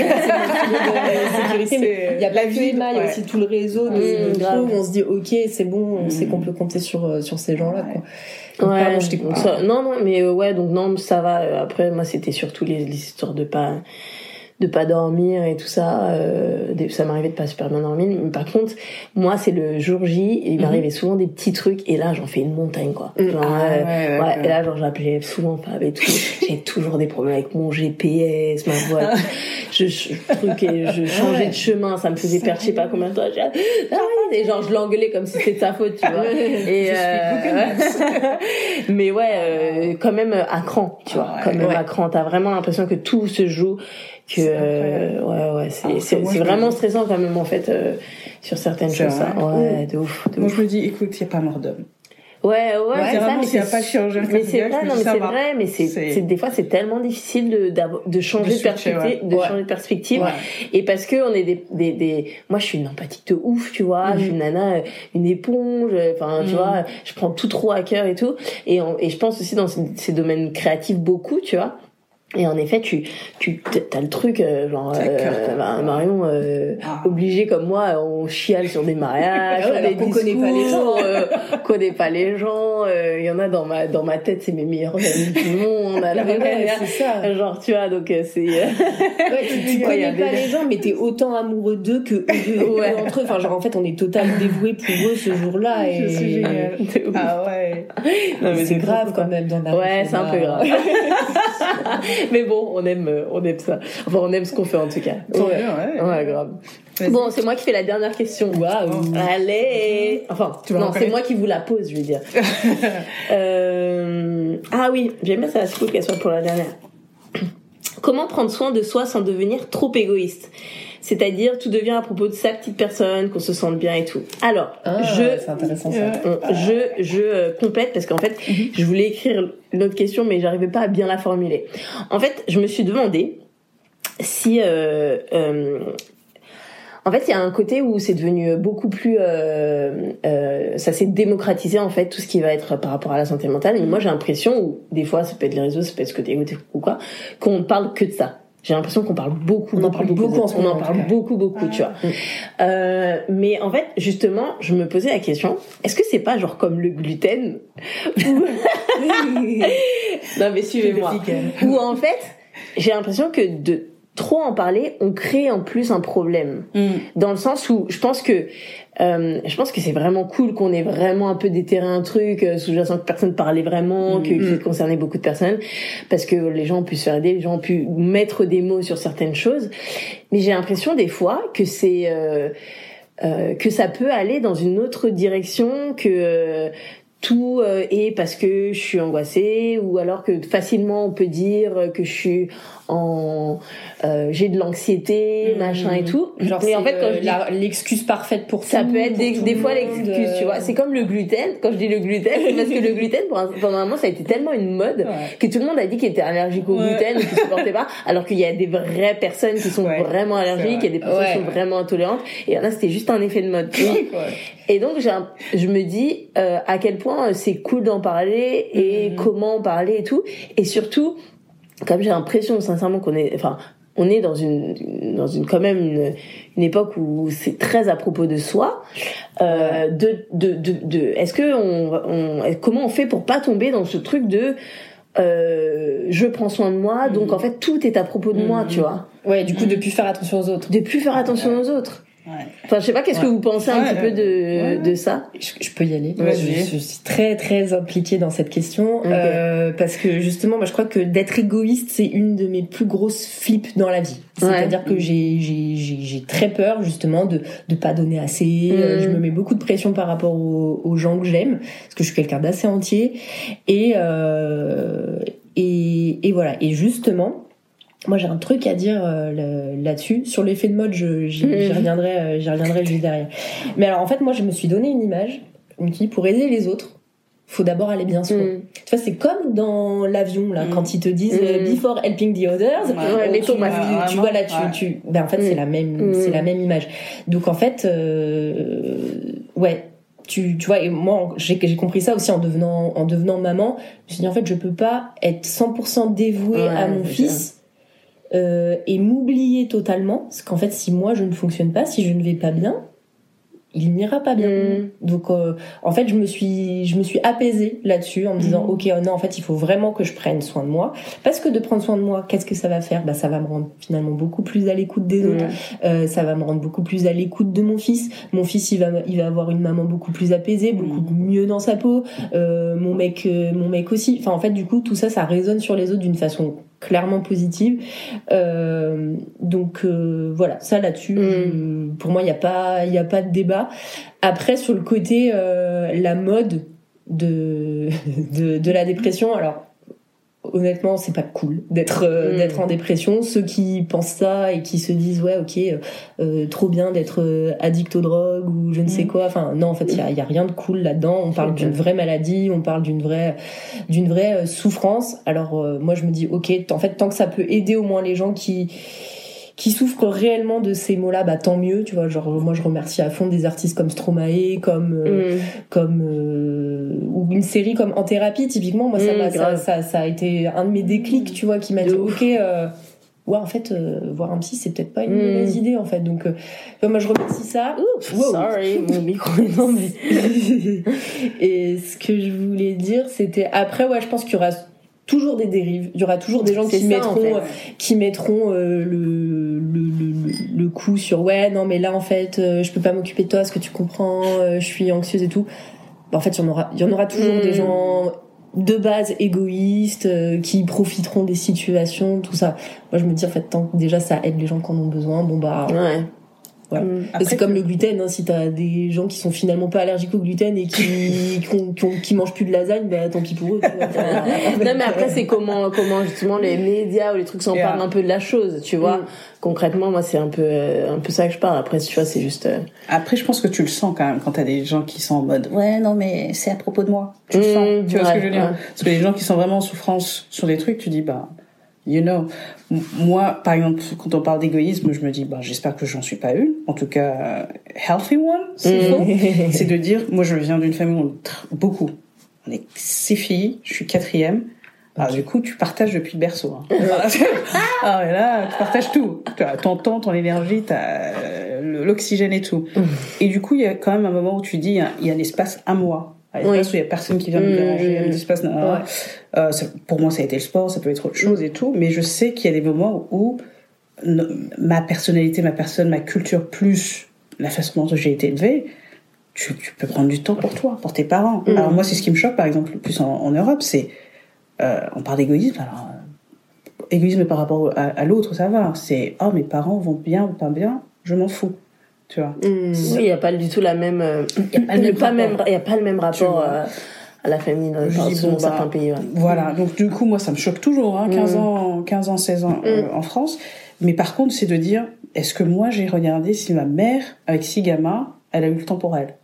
Il y a la vie, Emma, il y a aussi tout le réseau de, Mm, de où on se dit, ok, c'est bon, on Mm. sait qu'on peut compter sur euh, sur ces gens-là. Ouais. Quoi. Donc, Ouais, pardon, je ça- non, non, mais euh, ouais, donc non, ça va. Euh, Après, moi, c'était surtout les, les histoires de pas de pas dormir et tout ça. Euh, ça m'arrivait de pas super bien dormir. Mais par contre, moi, c'est le jour J. Et il Mhm. m'arrivait souvent des petits trucs. Et là, j'en fais une montagne, quoi. Mm. Genre, Ah, euh, ouais, Ouais, et là, genre, j'appelais souvent Fab et tout. [LAUGHS] J'avais toujours des problèmes avec mon GPS, ma voiture. je, je, truc et je changeais de chemin, ça me faisait perdre je sais pas combien de temps. J'ai- Ah et genre, je l'engueulais comme si c'était de sa faute, tu vois. Et, euh, [LAUGHS] mais ouais, euh, quand même à cran, tu vois. Ah quand même à cran. T'as vraiment l'impression que tout se joue. Que, euh, ouais, ouais, c'est, c'est, moi, c'est je me vraiment stressant quand même, en fait, euh, sur certaines C'est choses, vrai Ouais, de ouf, de Moi, ouf. je me dis, écoute, il n'y a pas mort d'homme. Ouais, ouais, Ouais, c'est ça, mais s'il a pas de chirurgien mais c'est vrai, non, mais c'est va. vrai, mais c'est, des fois c'est tellement difficile de, de changer De de, perspective, ouais. de Ouais. changer de perspective. Ouais. Et parce que on est des, des, des, moi je suis une empathique de ouf, tu vois, je suis une nana, euh, une éponge, enfin, tu Mhm. vois, je prends tout trop à cœur et tout. Et, on- et je pense aussi dans ces, ces domaines créatifs beaucoup, tu vois. Et en effet, tu, tu, t'as le truc, euh, genre, euh, bah, Marion, euh, Ah. obligé comme moi, on chiale sur des mariages, [LAUGHS] Ah sur ouais, des alors qu'on connaît pas les discours, gens. euh, connaît pas les gens. euh, Il y en a dans ma dans ma tête, c'est mes meilleurs amis du monde. À la [LAUGHS] Ouais, même c'est ça. [LAUGHS] Genre, tu vois, donc euh, c'est. euh, Ouais, tu, tu Ouais, connais pas des- les gens, mais t'es autant amoureux d'eux que eux, Ouais. entre eux. Enfin, genre, en fait, on est totalement dévoués pour eux ce jour-là. Et C'est génial. Ah ouais. Non, mais c'est grave quand même dans la Ouais, c'est un peu grave. [LAUGHS] mais bon, on aime, euh, on aime ça. Enfin, on aime ce qu'on fait en tout cas. Tant Ouais, mieux, ouais. ouais grave. Bon, c'est moi qui fais la dernière question. Waouh. Allez. Enfin, Tu non, c'est moi qui vous la pose, je veux dire. [LAUGHS] euh... Ah oui, j'aime bien ça, c'est cool qu'elle soit pour la dernière. Comment prendre soin de soi sans devenir trop égoïste? C'est-à-dire, tout devient à propos de sa petite personne, qu'on se sente bien et tout. Alors, Ah, je c'est intéressant ça. Euh, je je euh, complète parce qu'en fait je voulais écrire une autre question mais j'arrivais pas à bien la formuler. En fait, je me suis demandé si euh, euh, en fait, il y a un côté où c'est devenu beaucoup plus, euh, euh, ça s'est démocratisé en fait tout ce qui va être par rapport à la santé mentale. Et moi, j'ai l'impression, ou des fois, ça peut être les réseaux, ça peut être ce écouté ou quoi, qu'on parle que de ça. J'ai l'impression qu'on parle beaucoup, On en parle beaucoup ce on en parle beaucoup, beaucoup, tu vois. Euh, mais en fait, justement, je me posais la question est-ce que c'est pas genre comme le gluten [LAUGHS] Non, mais suivez-moi. Ou en fait, j'ai l'impression que de trop en parler, on crée en plus un problème. Mm. Dans le sens où je pense que euh, je pense que c'est vraiment cool qu'on ait vraiment un peu déterré un truc euh, sous-jacent que personne parlait vraiment, que, que ça concernait beaucoup de personnes, parce que les gens ont pu se faire aider, les gens ont pu mettre des mots sur certaines choses. Mais j'ai l'impression des fois que c'est euh, euh, que ça peut aller dans une autre direction que euh, tout euh, est parce que je suis angoissée ou alors que facilement on peut dire que je suis en euh, j'ai de l'anxiété machin et tout Genre, mais en fait quand euh, l'excuse parfaite pour ça tout, peut être des, fois l'excuse, tu vois. euh, C'est comme le gluten. Quand je dis le gluten, c'est parce que le gluten, pendant un moment, ça a été tellement une mode Ouais. que tout le monde a dit qu'il était allergique au Ouais. gluten ou qu'il supportait pas, alors qu'il y a des vraies personnes qui sont Ouais, vraiment allergiques, il y a des personnes qui sont vraiment intolérantes, et là, c'était juste un effet de mode. tu vois. [LAUGHS] Et donc, un- je me dis euh, à quel point euh, c'est cool d'en parler et Mhm. comment en parler et tout. Et surtout, comme j'ai l'impression sincèrement qu'on est, enfin, on est dans une, dans une quand même une, une époque où c'est très à propos de soi. Euh, de, de, de, de, est-ce que on, on, comment on fait pour pas tomber dans ce truc de euh, je prends soin de moi, donc en fait tout est à propos de moi, Mhm. tu vois. Ouais, du coup, de plus faire attention aux autres. De plus faire attention aux autres. Ouais. Enfin, je sais pas, qu'est-ce que vous pensez un Ouais, petit peu de, ouais. de ça Je, je peux y aller. Je, je suis très très impliquée dans cette question euh, parce que justement, moi, je crois que d'être égoïste, c'est une de mes plus grosses flips dans la vie. C'est-à-dire que j'ai j'ai j'ai j'ai très peur justement de de pas donner assez. Euh, Mm. Je me mets beaucoup de pression par rapport aux, aux gens que j'aime parce que je suis quelqu'un d'assez entier et euh, et et voilà. Et justement. Moi j'ai un truc à dire euh, là-dessus. Sur l'effet de mode, je- j'y reviendrai, euh, j'y reviendrai juste derrière. Mais alors en fait, moi je me suis donné une image, une qui pour aider les autres, faut d'abord aller bien soi. Mm. Tu vois, c'est comme dans l'avion là, Mm. quand ils te disent euh, Mm. before helping the others. Ouais, les tu, Thomas, tu- tu vraiment, vois là, tu, ouais. tu, ben en fait c'est Mm. la même, Mm. c'est la même image. Donc en fait, euh, ouais. Tu, tu vois, et moi, j'ai compris ça aussi en devenant, en devenant maman. Je me suis dit, en fait, je peux pas être 100% dévouée Ouais, à mon fils euh, et m'oublier totalement. Parce qu'en fait, si moi, je ne fonctionne pas, si je ne vais pas bien, il n'ira pas bien. Mm. Donc, euh, en fait, je me suis, je me suis apaisée là-dessus en me disant, Mhm. ok, oh non, en fait, il faut vraiment que je prenne soin de moi, parce que de prendre soin de moi, qu'est-ce que ça va faire? Bah, ça va me rendre finalement beaucoup plus à l'écoute des autres. Euh, ça va me rendre beaucoup plus à l'écoute de mon fils. Mon fils, il va, il va avoir une maman beaucoup plus apaisée, beaucoup mieux dans sa peau. Euh, mon mec, euh, mon mec aussi. Enfin, en fait, du coup, tout ça, ça résonne sur les autres d'une façon clairement positive. Euh, donc euh, voilà, ça là-dessus, Mm. euh, pour moi, il n'y a pas, il y a pas de débat. Après, sur le côté la mode de, [LAUGHS] de de la dépression, alors honnêtement c'est pas cool d'être euh, Mm. d'être en dépression. Ceux qui pensent ça et qui se disent ouais ok euh, euh, trop bien d'être addict aux drogues ou je ne sais Mm. quoi. Enfin non en fait il y a, il y a rien de cool là-dedans. On parle d'une vraie maladie on parle d'une vraie d'une vraie souffrance. Alors euh, moi je me dis ok en fait tant que ça peut aider au moins les gens qui qui souffrent réellement de ces mots-là, bah tant mieux, tu vois. Genre moi je remercie à fond des artistes comme Stromae, comme euh, Mm. comme euh, ou une série comme En thérapie typiquement moi ça Mm, ça, grave. ça ça a été un de mes déclics tu vois qui m'a dit ok euh, ouais en fait euh, voir un psy c'est peut-être pas une Mm. mauvaise idée en fait donc euh, enfin, moi je remercie ça Wow. Sorry, mon [LAUGHS] micro est non mais et ce que je voulais dire c'était après ouais je pense qu'il y aura toujours des dérives il y aura toujours des gens qui ça, en mettront fait. euh, qui mettront euh, le, le, le, le coup sur ouais non mais là en fait euh, je peux pas m'occuper de toi parce que tu comprends euh, je suis anxieuse et tout Bah, en fait il y en aura il y en aura toujours des gens de base égoïstes euh, qui profiteront des situations tout ça moi je me dis en fait tant que déjà ça aide les gens qui en ont besoin bon bah Ouais. Voilà. Mm. c'est comme le gluten, hein, si t'as des gens qui sont finalement pas allergiques au gluten et qui, [LAUGHS] qui, ont- qui, ont- qui mangent plus de lasagne, bah tant pis pour eux. [LAUGHS] non mais après c'est comment comment justement les médias ou les trucs s'en Yeah. parlent un peu de la chose tu vois Mm. concrètement moi c'est un peu euh, un peu ça que je parle après tu vois c'est juste euh, Après, je pense que tu le sens quand même quand t'as des gens qui sont en mode ouais non mais c'est à propos de moi. Tu le Mmh, sens. Tu vois ce que je veux dire? ouais. Parce que les gens qui sont vraiment en souffrance sur des trucs, tu dis bah you know. Moi, par exemple, quand on parle d'égoïsme, je me dis bah j'espère que j'en suis pas une. En tout cas, healthy one, s'il Mmh. faut. [LAUGHS] C'est de dire moi je viens d'une famille où on est beaucoup. On est six filles. Je suis quatrième. Alors du coup, tu partages depuis le berceau. Hein. [LAUGHS] ah mais là, tu partages tout. Ton temps, ton énergie, t'as euh, l'oxygène et tout. Et du coup, il y a quand même un moment où tu dis, il y a, il y a l'espace à moi. Un espace Oui. où il y a personne qui vient me Mm, déranger, mm, un espace... euh, euh, ça- pour moi, ça a été le sport, ça peut être autre chose et tout. Mais je sais qu'il y a des moments où ma personnalité, ma personne, ma culture, plus la façon dont j'ai été élevée, tu, tu peux prendre du temps pour toi, pour tes parents. Mm. Alors moi, c'est ce qui me choque, par exemple, le plus en, en Europe, c'est... euh, on parle d'égoïsme, alors... euh, égoïsme par rapport à, à l'autre, ça va. C'est, oh, mes parents vont bien ou pas bien, je m'en fous. Tu vois oui il y a pas du tout la même euh, Il y a a pas le même rapport euh, à la famille dans, bon, bah, certains pays ouais. Voilà, donc du coup, moi, ça me choque toujours, hein, 15, Mm. ans, 15 ans, 16 ans euh, en France. Mais par contre, c'est de dire, est-ce que moi, j'ai regardé si ma mère, avec six gamins, elle a eu le temps pour elle?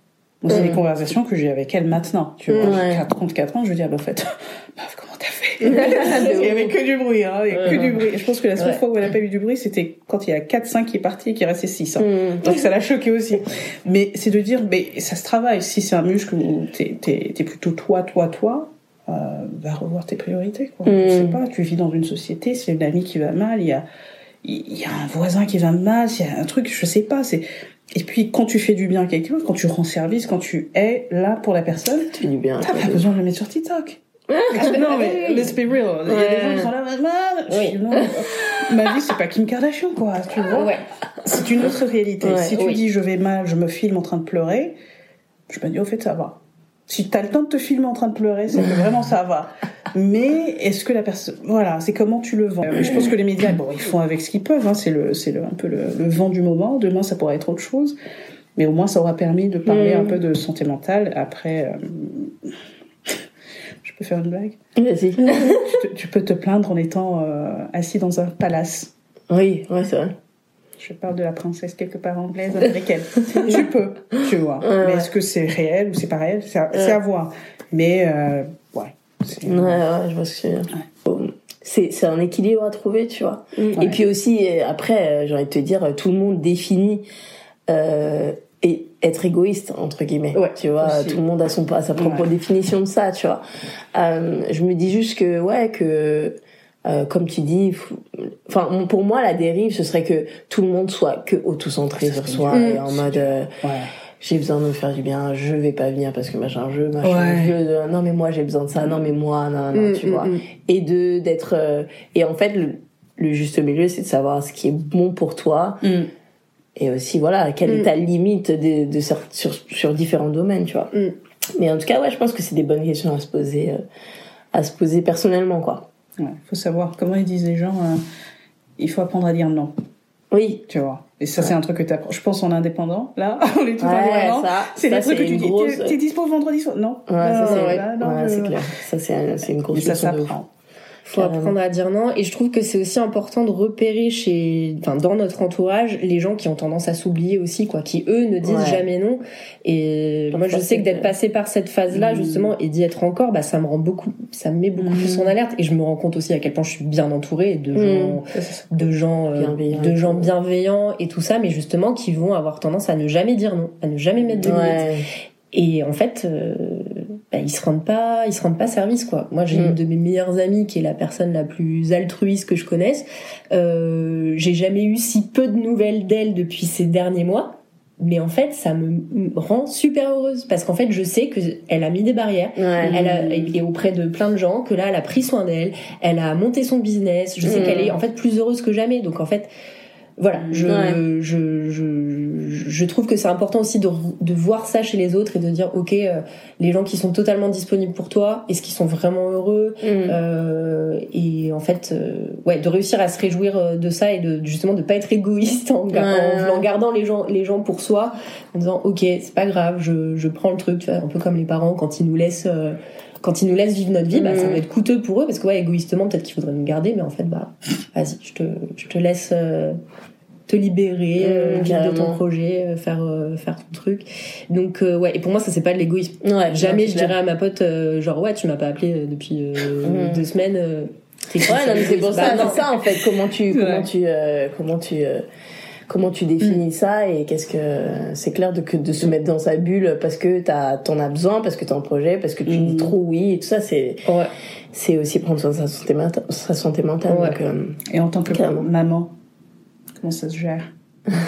Moi, c'est Mm. des conversations que j'ai avec elle maintenant. Tu vois, Mm, j'ai ouais. 4, 34 ans, je lui dis, ah, bah, en fait, [LAUGHS] meuf, comment [LAUGHS] Il y avait que du bruit, hein, il y que du bruit. Je pense que la seule fois où elle a pas eu du bruit, c'était quand il y a 4, 5 qui est parti et qu'il restait 6. Hein. Mm. Donc ça l'a choqué aussi. Mais c'est de dire, mais ça se travaille. Si c'est un muscle où t'es, t'es plutôt toi, toi, toi, euh, va revoir tes priorités. Quoi. Mm. Je sais pas, tu vis dans une société, c'est une amie qui va mal, il y a, il y a un voisin qui va mal, il y a un truc, je sais pas. C'est... Et puis quand tu fais du bien à quelqu'un, quand tu rends service, quand tu es là pour la personne, tu bien t'as pas besoin de le mettre sur TikTok. Non mais [LAUGHS] let's be real. Il y a des gens qui sont là, dis, non, ma vie c'est pas Kim Kardashian quoi, tu vois. Ouais. C'est une autre réalité. Ouais, si tu oui. dis je vais mal, je me filme en train de pleurer, je me dis au fait ça va. Si t'as le temps de te filmer en train de pleurer, c'est vraiment ça va. Mais est-ce que la personne, voilà, c'est comment tu le vends? Euh, Je pense que les médias, bon, ils font avec ce qu'ils peuvent. Hein, c'est le, c'est le, un peu le, le vent du moment. Demain, ça pourra être autre chose. Mais au moins, ça aura permis de parler Mm. un peu de santé mentale. Après, euh, peux faire une blague Vas-y. tu, peux te plaindre en étant euh, assis dans un palace. Oui, ouais, c'est vrai. Je parle de la princesse quelque part anglaise américaine. [LAUGHS] tu peux, tu vois. Ouais, Mais ouais. est-ce que c'est réel ou c'est pas réel C'est à, voir. Mais ouais. c'est- Ouais, ouais, je vois ce que tu veux dire. Bon, C'est, un équilibre à trouver, tu vois. Ouais. Et puis aussi, euh, après, euh, j'ai envie de te dire, euh, tout le monde définit euh, et être égoïste, entre guillemets. Ouais, tu vois, aussi. tout le monde a, son, a sa propre Ouais. définition de ça, tu vois. Euh, je me dis juste que, ouais, que... euh, comme tu dis, enfin pour moi la dérive ce serait que tout le monde soit que auto-centré sur soi et en mode euh, Ouais. j'ai besoin de me faire du bien, je vais pas venir parce que machin, je, machin, je, non mais moi j'ai besoin de ça, non mais moi, non, non, Mm, tu mm, vois. mm. Et de, d'être, euh, et en fait, le, le juste milieu, c'est de savoir ce qui est bon pour toi. Et aussi, voilà, quelle est Mm. ta limite de, sur, sur différents domaines, tu vois. Mm. Mais en tout cas, ouais, je pense que c'est des bonnes questions à se poser, euh, à se poser personnellement, quoi. Ouais. faut savoir comment ils disent les gens. euh, il faut apprendre à dire non, Oui. tu vois. Et ça, c'est un truc que tu apprends. Je pense en indépendant. Là, [LAUGHS] on est tout Ouais, indépendant. ça, C'est des trucs que tu dis. T'es- dispo vendredi soir Non? Ouais, ça, c'est, ouais, ouais, non, c'est je- clair. Ça, c'est, un- c'est une grosse ça s'apprend. Faut Carrément. apprendre à dire non et je trouve que c'est aussi important de repérer chez enfin dans notre entourage les gens qui ont tendance à s'oublier aussi quoi qui eux ne disent Ouais. jamais non et moi je sais que d'être passé par cette phase là Mhm. justement et d'y être encore bah ça me rend beaucoup ça me met beaucoup plus en alerte et je me rends compte aussi à quel point je suis bien entourée de gens c'est ça. de gens euh, Bienveillants de gens bienveillants et tout ça mais justement qui vont avoir tendance à ne jamais dire non à ne jamais mettre de limites Ouais. et en fait, euh, bah, ils se rendent pas, ils se rendent pas service quoi. Moi, j'ai Mm. une de mes meilleures amies qui est la personne la plus altruiste que je connaisse. Euh, j'ai jamais eu si peu de nouvelles d'elle depuis ces derniers mois. Mais en fait, ça me rend super heureuse parce qu'en fait, je sais que elle a mis des barrières. Ouais. Elle a, et auprès de plein de gens que là, elle a pris soin d'elle. Elle a monté son business. Je sais Mm. qu'elle est en fait plus heureuse que jamais. Donc en fait, voilà, je, Ouais. je, je, je trouve que c'est important aussi de, de voir ça chez les autres et de dire, ok, euh, les gens qui sont totalement disponibles pour toi, est-ce qu'ils sont vraiment heureux Mm. Euh, Et en fait, euh, ouais, de réussir à se réjouir euh, de ça et de justement de pas être égoïste en, ga- Ouais. en, en gardant les gens, les gens pour soi, en disant, ok, c'est pas grave, je, je prends le truc, tu vois, un peu comme les parents quand ils nous laissent. quand ils nous laissent vivre notre vie, bah, ça Mm. va être coûteux pour eux parce que ouais, égoïstement, peut-être qu'il faudrait nous garder, mais en fait, bah, vas-y, je te, je te laisse euh, te libérer, euh, Mm, vivre de ton projet, euh, faire euh, faire ton truc. Donc euh, ouais, et pour moi, ça c'est pas de l'égoïsme. Ouais, Jamais je dirais à ma pote euh, genre ouais, tu m'as pas appelé depuis euh, Mm. deux semaines. euh, Ouais, non, mais c'est pour ça, Bah, non. c'est ça en fait. Comment tu, comment tu, euh, comment tu, euh, comment tu définis ça et qu'est-ce que c'est clair de que de se mettre dans sa bulle parce que t'as, t'en as besoin, parce que t'es en projet, parce que tu Mm. dis trop oui et tout ça, c'est, Ouais. c'est aussi prendre soin de sa santé mentale, sa santé mentale. Ouais. Donc, euh, Et en tant que maman, comment ça se gère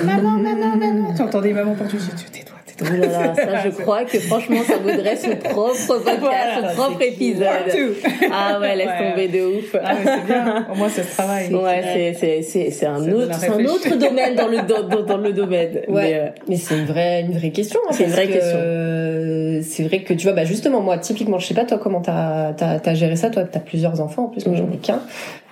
Maman, maman, maman. Tu entends des mamans partout. Dis, tais-toi, tais-toi. oh là là, ça, je [LAUGHS] crois que franchement, ça voudrait son propre [LAUGHS] podcast, Voilà, son propre épisode. Partout. Ah ouais, laisse Ouais. tomber de ouf. Ah, mais c'est bien. Au moins, ça se travaille. Ouais, c'est c'est c'est c'est un Ça autre c'est un autre domaine dans le dans, dans- dans le domaine. Ouais. Mais, euh, Mais c'est une vraie, une vraie question. hein, C'est une vraie que, question. euh, c'est vrai que tu vois, bah justement, moi, typiquement, je sais pas toi comment t'as as, as géré ça. Toi, t'as plusieurs enfants en plus. Moi, j'en ai qu'un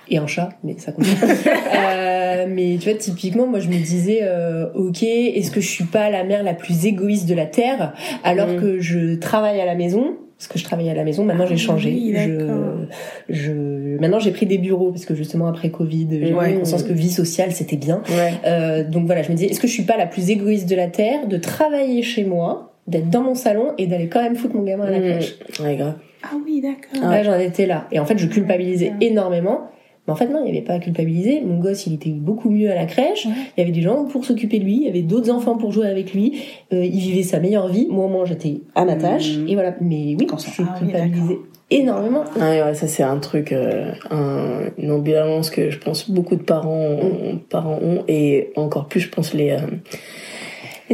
et un chat, mais ça compte. [LAUGHS] euh, mais tu vois, typiquement, moi, je me disais, euh, ok, est-ce que je suis pas la mère la plus égoïste de la terre alors Mhm. que je travaille à la maison? Parce que je travaille à la maison, maintenant j'ai changé. oui, je, je, maintenant j'ai pris des bureaux parce que justement après Covid, j'ai Ouais. conscience que vie sociale c'était bien. ouais. Euh, donc voilà, je me disais, est-ce que je suis pas la plus égoïste de la terre de travailler chez moi, d'être dans mon salon et d'aller quand même foutre mon gamin à la Mm. crèche? Ouais, grave. Ah oui, d'accord. Là, j'en étais là. Et en fait, je culpabilisais Ouais. énormément. Mais en fait, non, il n'y avait pas à culpabiliser. Mon gosse, il était beaucoup mieux à la crèche. Ouais. Il y avait des gens pour s'occuper de lui. Il y avait d'autres enfants pour jouer avec lui. Euh, il vivait sa meilleure vie. Moi, moi, j'étais à ma tâche. Mhm. Et voilà. Mais oui, Quand je ah culpabilisais énormément. Ouais, ouais, ça c'est un truc, euh, un- une ambivalence que je pense beaucoup de parents, ont, parents ont, et encore plus, je pense les euh,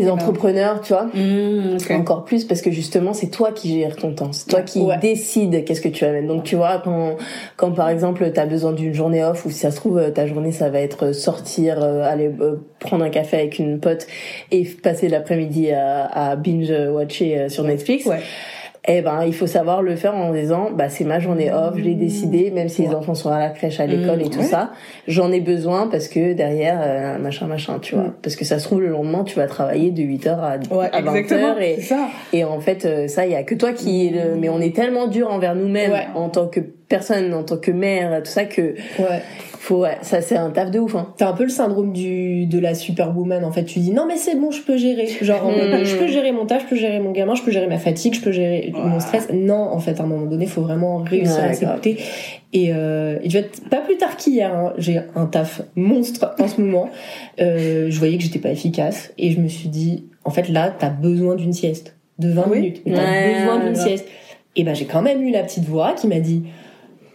les entrepreneurs, tu vois. Mmh, ok. Encore plus parce que justement c'est toi qui gères ton temps, c'est toi qui Ouais. décides qu'est-ce que tu mettre. Donc tu vois quand quand par exemple t'as besoin d'une journée off ou si ça se trouve euh, ta journée ça va être sortir, euh, aller euh, prendre un café avec une pote et passer l'après-midi à, à binge watcher euh, sur Netflix. Ouais. Eh ben, il faut savoir le faire en disant, bah, c'est ma journée off, je l'ai décidé, même si les enfants sont à la crèche, à l'école et tout ouais. ça, j'en ai besoin parce que derrière, euh, machin, machin, tu vois. Mm. Parce que ça se trouve, le lendemain, tu vas travailler de 8h à, Ouais, à 20h Exactement, et, ça. et en fait, euh, ça, il y a que toi qui, le- mais on est tellement dur envers nous-mêmes en tant que personne, en tant que mère, tout ça que Ouais. faut, ouais, ça c'est un taf de ouf, hein. T'as un peu le syndrome du de la superwoman en fait. Tu dis non mais c'est bon, je peux gérer. Genre en mode, Mm. je peux gérer mon taf, je peux gérer mon gamin, je peux gérer ma fatigue, je peux gérer mon stress. Non, en fait, à un moment donné, faut vraiment réussir Ouais, à s'écouter. Et, euh, et tu vois, pas plus tard qu'hier, hein, j'ai un taf monstre en ce moment. Euh, je voyais que j'étais pas efficace et je me suis dit, en fait là, t'as besoin d'une sieste de 20 Oui. minutes. T'as Ouais, besoin d'une sieste. Et ben j'ai quand même eu la petite voix qui m'a dit.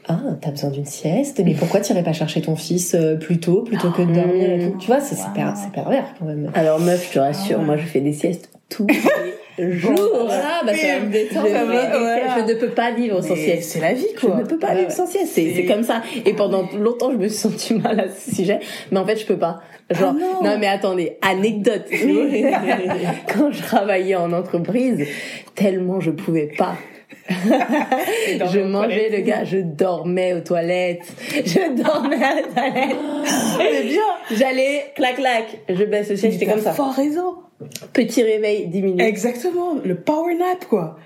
Ah, t'as besoin d'une sieste, mais pourquoi t'irais pas chercher ton fils euh, plus tôt plutôt que de dormir et tout? Tu vois, c'est per- c'est pervers quand même. Alors meuf, je te rassure, moi je fais des siestes tous les [LAUGHS] jours. Ah, bah ça va me Je, détendre. fais ça des va, voilà. je ne peux pas vivre sans Mais sieste. C'est la vie, Je quoi. ne peux pas Ouais, vivre ouais. sans sieste, c'est comme ça. Et pendant longtemps, je me suis sentie mal à ce sujet, mais en fait, je peux pas. Genre, Ah non. mais attendez, anecdote. [LAUGHS] Quand je travaillais en entreprise, tellement je pouvais pas. [LAUGHS] Je mangeais toilettes. le gars, je dormais aux toilettes, [LAUGHS] je dormais à la toilette. [GASPS] C'est bien. J'allais, clac clac, je baisse le siège, j'étais comme ça. Fort raison. Petit réveil, 10 minutes. Exactement. Le power nap, quoi.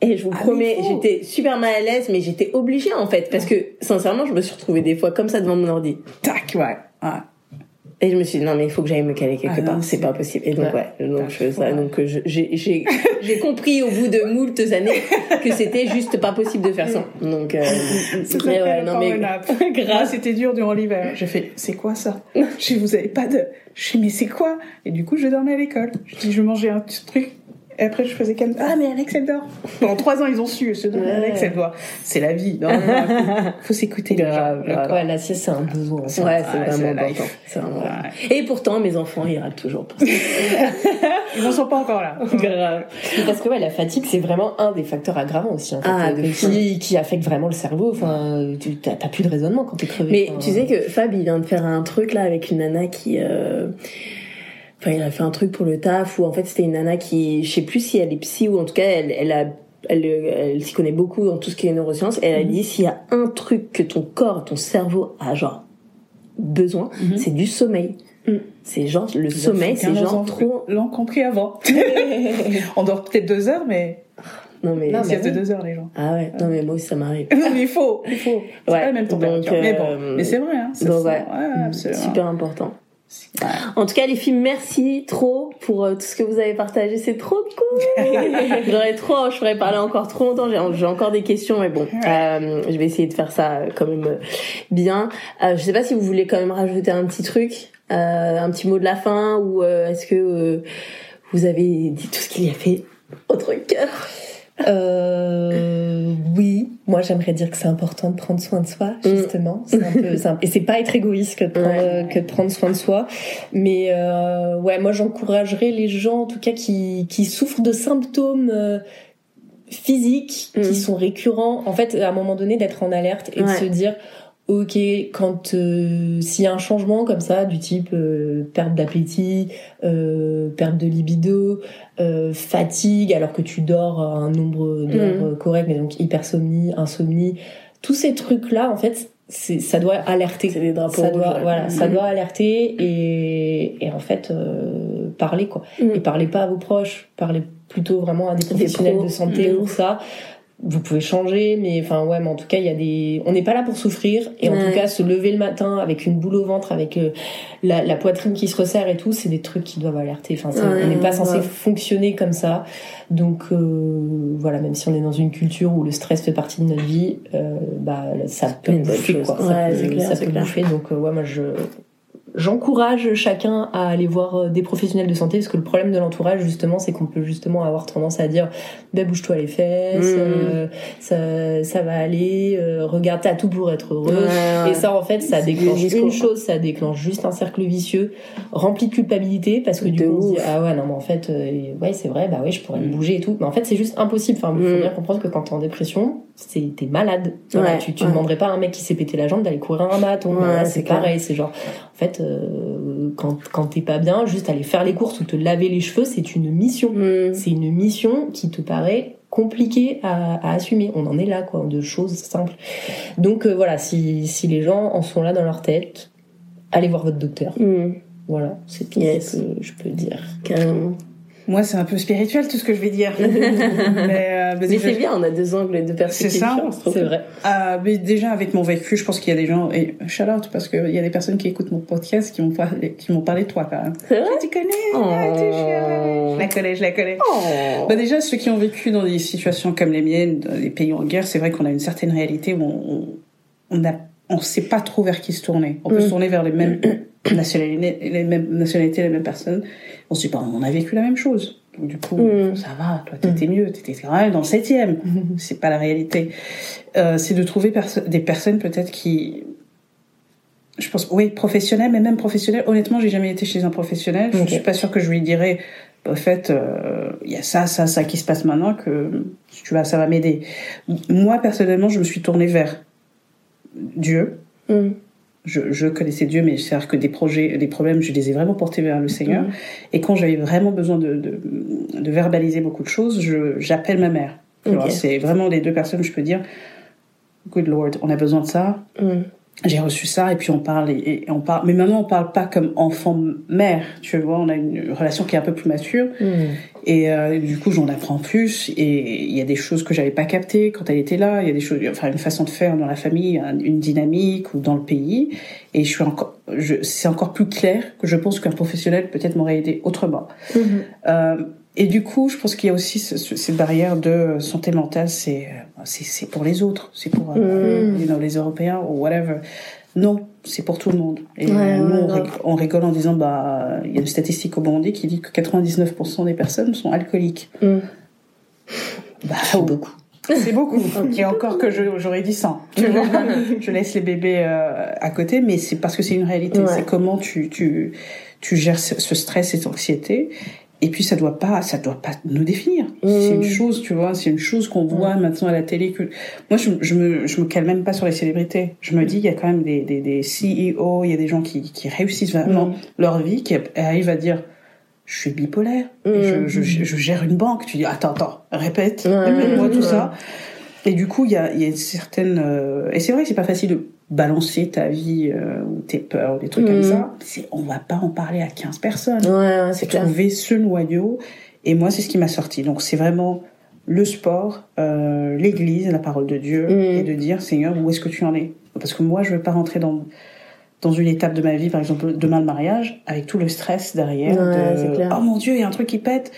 Et je vous Ah, promets, j'étais super mal à l'aise, mais j'étais obligée en fait, parce que sincèrement, je me suis retrouvée des fois comme ça devant mon ordi. Tac, ouais. ouais. Et je me suis dit, non, mais il faut que j'aille me caler quelque Ah, part, c'est pas possible. Et donc, ouais, donc je fais ça. Donc, j'ai, j'ai, j'ai compris au bout de moult années que c'était juste pas possible de faire ça. Donc, euh, mais ouais, non, mais. [LAUGHS] Moi, c'était dur durant l'hiver. J'ai fait, c'est quoi ça? Je vous avez pas de... Je dis, mais c'est quoi? Et du coup, je dormais à l'école. Je dis, je mangeais un petit truc. Et après, je faisais comme ah mais Alex elle dort. Pendant trois ans ils ont su, ce Ouais. Alex elle dort. C'est la vie. Non, non, non, [LAUGHS] faut, s'écouter les gens. Grave, grave. Ouais, la sieste, c'est un besoin. ouais, c'est Ouais, vraiment important. vraiment Ouais. Et pourtant, mes enfants, ils ratent toujours pour [LAUGHS] ça. Ils n'en sont pas encore là. [LAUGHS] Grave. Parce que ouais, la fatigue, c'est vraiment un des facteurs aggravants aussi. En fait, Ah, euh, qui, qui affecte vraiment le cerveau. Enfin, tu t'as t'as plus de raisonnement quand t'es crevé. Mais Enfin, tu sais que Fab, il vient de faire un truc là avec une nana qui. euh, Enfin, il a fait un truc pour le taf où en fait c'était une nana qui, je sais plus si elle est psy ou en tout cas elle, elle a, elle, elle s'y connaît beaucoup dans tout ce qui est neurosciences. Et elle a Mhm. dit s'il y a un truc que ton corps, ton cerveau a genre besoin, Mhm. c'est du sommeil. Mhm. C'est genre le sommeil, c'est genre trop. L'ont compris avant. [LAUGHS] On dort peut-être deux heures, mais Non mais. Non, mais oui. deux heures les gens. Ah ouais, non mais moi aussi ça m'arrive. [LAUGHS] Non mais il faut, il faut. C'est Ouais, pas la même température. donc, mais bon, euh, mais c'est vrai. Hein, donc ouais. ouais, absolument. Super important. En tout cas, les filles, merci trop pour euh, tout ce que vous avez partagé. C'est trop cool. [LAUGHS] J'aurais trop, je pourrais parler encore trop longtemps. J'ai encore des questions, mais bon, euh, je vais essayer de faire ça euh, quand même bien. Euh, je sais pas si vous voulez quand même rajouter un petit truc, un petit mot de la fin, ou est-ce que vous avez dit tout ce qu'il y a fait autre cœur? Euh, oui, moi j'aimerais dire que c'est important de prendre soin de soi, justement. C'est un peu, et c'est pas être égoïste que de prendre, Ouais. que de prendre soin de soi. Mais euh, ouais, moi j'encouragerais les gens, en tout cas qui qui souffrent de symptômes. euh, physiques Mm. qui sont récurrents en fait à un moment donné d'être en alerte et de se dire ok quand euh, s'il y a un changement comme ça du type euh, perte d'appétit euh, perte de libido euh, fatigue alors que tu dors un nombre d'heures Mm. correct mais donc hypersomnie insomnie tous ces trucs là en fait ça doit alerter C'est des drapeaux ça doit voilà ça Mm. doit alerter et, et en fait euh, parler quoi Mm. et parlez pas à vos proches parlez plutôt vraiment à des professionnels de santé ouf. ça vous pouvez changer mais enfin ouais mais en tout cas il y a des on n'est pas là pour souffrir. Et en Ouais. tout cas se lever le matin avec une boule au ventre avec euh, la, la poitrine qui se resserre et tout c'est des trucs qui doivent alerter. Enfin Ouais, on n'est pas censé ouais. fonctionner comme ça. Donc euh, voilà même si on est dans une culture où le stress fait partie de notre vie euh, bah ça peut bouffer quoi. Ça peut, ça peut bouffer. Donc euh, ouais moi je J'encourage chacun à aller voir euh, des professionnels de santé parce que le problème de l'entourage justement c'est qu'on peut justement avoir tendance à dire ben bouge-toi les fesses Mhm. euh, ça, ça va aller euh, regarde t'as tout pour être heureux Ouais, et ça en fait ça déclenche une chose ça déclenche juste un cercle vicieux rempli de culpabilité parce que du De coup on se dit ah ouais non mais en fait euh, ouais c'est vrai bah ouais je pourrais me Mhm. bouger et tout mais en fait c'est juste impossible enfin faut Mhm. bien comprendre que quand t'es en dépression t'es malade Voilà, Ouais, tu, tu ouais. demanderais pas à un mec qui s'est pété la jambe d'aller courir un marathon Ouais, c'est pareil c'est genre en fait euh, quand quand t'es pas bien juste aller faire les courses ou te laver les cheveux c'est une mission Mm. c'est une mission qui te paraît compliqué à, à assumer. On en est là, quoi, de choses simples. Donc euh, voilà, si, si les gens en sont là dans leur tête, allez voir votre docteur. Mm. Voilà, c'est tout Yes. ce que je peux dire. Carrément. Moi, c'est un peu spirituel tout ce que je vais dire. [LAUGHS] mais, euh, Mais c'est bien, on a deux angles et deux perspectives C'est ça, C'est vrai. euh, mais déjà avec mon vécu, je pense qu'il y a des gens et shout out parce qu'il y a des personnes qui écoutent mon podcast qui m'ont parlé, qui m'ont parlé de toi quand même. C'est vrai Tu connais? Oh. ah, Je la connais, je la connais. Oh. Bah déjà, ceux qui ont vécu dans des situations comme les miennes, dans des pays en guerre, c'est vrai qu'on a une certaine réalité où on on a on sait pas trop vers qui se tourner. On peut Mm. se tourner vers les mêmes [CLEARS THROAT] nationalités, les mêmes nationalités, les mêmes personnes. On se dit pas, on a vécu la même chose. Donc du coup, Mm. ça va. Toi, t'étais mieux. T'étais quand même dans le septième. [LAUGHS] C'est pas la réalité. Euh, c'est de trouver perso- des personnes peut-être qui je pense, oui, professionnel, mais même professionnel. Honnêtement, j'ai jamais été chez un professionnel. Je Ok. suis pas sûre que je lui dirais, au fait, euh, il y a ça, ça, ça qui se passe maintenant, que tu vois, ça va m'aider. Moi, personnellement, je me suis tournée vers Dieu. Je, je connaissais Dieu, mais c'est-à-dire que des projets, des problèmes, je les ai vraiment portés vers le Seigneur. Mm. Et quand j'avais vraiment besoin de, de, de verbaliser beaucoup de choses, j'appelle ma mère. C'est vraiment les deux personnes, je peux dire, Good Lord, on a besoin de ça Mm. j'ai reçu ça et puis on parle et, et on parle mais maintenant on parle pas comme enfant mère tu vois on a une relation qui est un peu plus mature Mm. Et euh, du coup j'en apprends plus et il y a des choses que j'avais pas captées quand elle était là il y a des choses enfin une façon de faire dans la famille un- une dynamique ou dans le pays et je suis encore c'est encore plus clair que je pense qu'un professionnel peut-être m'aurait aidé autrement Mhm. euh, et du coup, je pense qu'il y a aussi ce- ce- cette barrière de santé mentale, c'est c'est c'est pour les autres, c'est pour euh, Mm. you know, les Européens ou whatever. Non, c'est pour tout le monde. Et Ouais, nous, ouais, on, rigole en disant, bah, il y a une statistique au Burundi qui dit que 99% des personnes sont alcooliques. Mm. Bah, C'est beaucoup. c'est beaucoup. [LAUGHS] Et encore que j'aurais dit 100. [LAUGHS] Tu vois, je laisse les bébés euh, à côté, mais c'est parce que c'est une réalité. Ouais. C'est comment tu, tu, tu gères ce, ce stress et cette anxiété. Et puis ça doit pas, ça doit pas nous définir. C'est une Mm. chose, tu vois, c'est une chose qu'on voit maintenant à la télé. Que moi, je, je me, je me cale même pas sur les célébrités. Je me dis, il y a quand même des, des, des CEO, il y a des gens qui, qui réussissent vraiment Mm. leur vie, qui arrivent à dire, je suis bipolaire, et Mm. je, je, je gère une banque. Tu dis, attends, attends, répète, répète-moi tout ça. Et du coup, il y a, y a une certaine... euh, et c'est vrai que c'est pas facile de balancer ta vie euh, ou tes peurs ou des trucs Mm. comme ça. C'est, on va pas en parler à 15 personnes. Ouais, ouais, C'est trouver ce noyau. Et moi, c'est ce qui m'a sorti. Donc, c'est vraiment le sport, euh, l'église, la parole de Dieu, Mm. et de dire, Seigneur, où est-ce que tu en es? Parce que moi, je veux pas rentrer dans dans une étape de ma vie, par exemple demain le mariage, avec tout le stress derrière. Ouais, de, c'est clair. Oh mon Dieu, il y a un truc qui pète.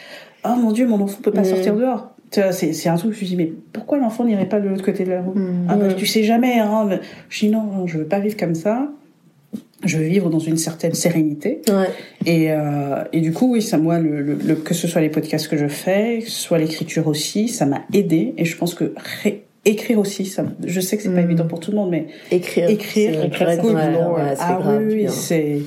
Oh mon Dieu, mon enfant peut pas Mm. sortir dehors. C'est c'est un truc je me dis, mais pourquoi l'enfant n'irait pas de l'autre côté de la route Ah bah, Mm. tu sais jamais. Hein, je dis non, non, je veux pas vivre comme ça. Je veux vivre dans une certaine sérénité. Ouais. Et, euh, et du coup, oui, ça, moi, le, le, le- que ce soit les podcasts que je fais, que ce soit l'écriture aussi, ça m'a aidé. Et je pense que ré- écrire aussi, ça, je sais que c'est pas Mm. évident pour tout le monde, mais Écrire. écrire, c'est- écrire, good ouais, ouais, ah grave oui, c'est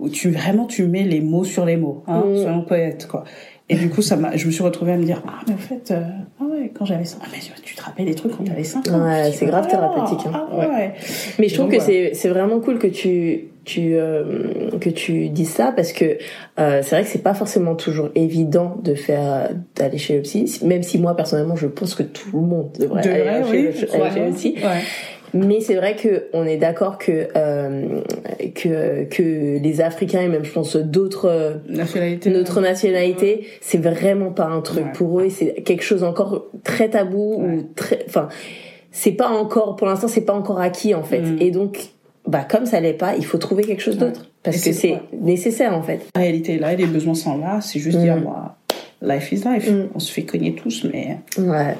où tu vraiment tu mets les mots sur les mots, hein, Mm. soyons poètes quoi. Et du coup, ça m'a, je me suis retrouvée à me dire, ah mais en fait, euh, ah ouais, quand j'avais ça, ah mais tu te rappelles les trucs quand t'avais 5 ans. Ouais, dis, c'est grave ah, thérapeutique, hein. Ah ouais. Mais je trouve Donc, que c'est c'est vraiment cool que tu tu euh, que tu dises ça parce que euh, c'est vrai que c'est pas forcément toujours évident de faire d'aller chez le psy même si moi personnellement je pense que tout le monde devrait De aller vrai, chez, oui, le, aller chez le ouais. psy Ouais. Mais c'est vrai que on est d'accord que euh, que que les Africains et même je pense d'autres euh, Nationalité. notre nationalité, c'est vraiment pas un truc Ouais. pour eux, et c'est quelque chose encore très tabou Ouais. ou très, enfin, c'est pas encore, pour l'instant, c'est pas encore acquis en fait. Mm. Et donc, bah comme ça l'est pas, il faut trouver quelque chose d'autre parce Et que c'est nécessaire en fait. La réalité est là et les besoins sont là. C'est juste Mm. dire, moi, life is life. Mm. On se fait cogner tous, mais Ouais.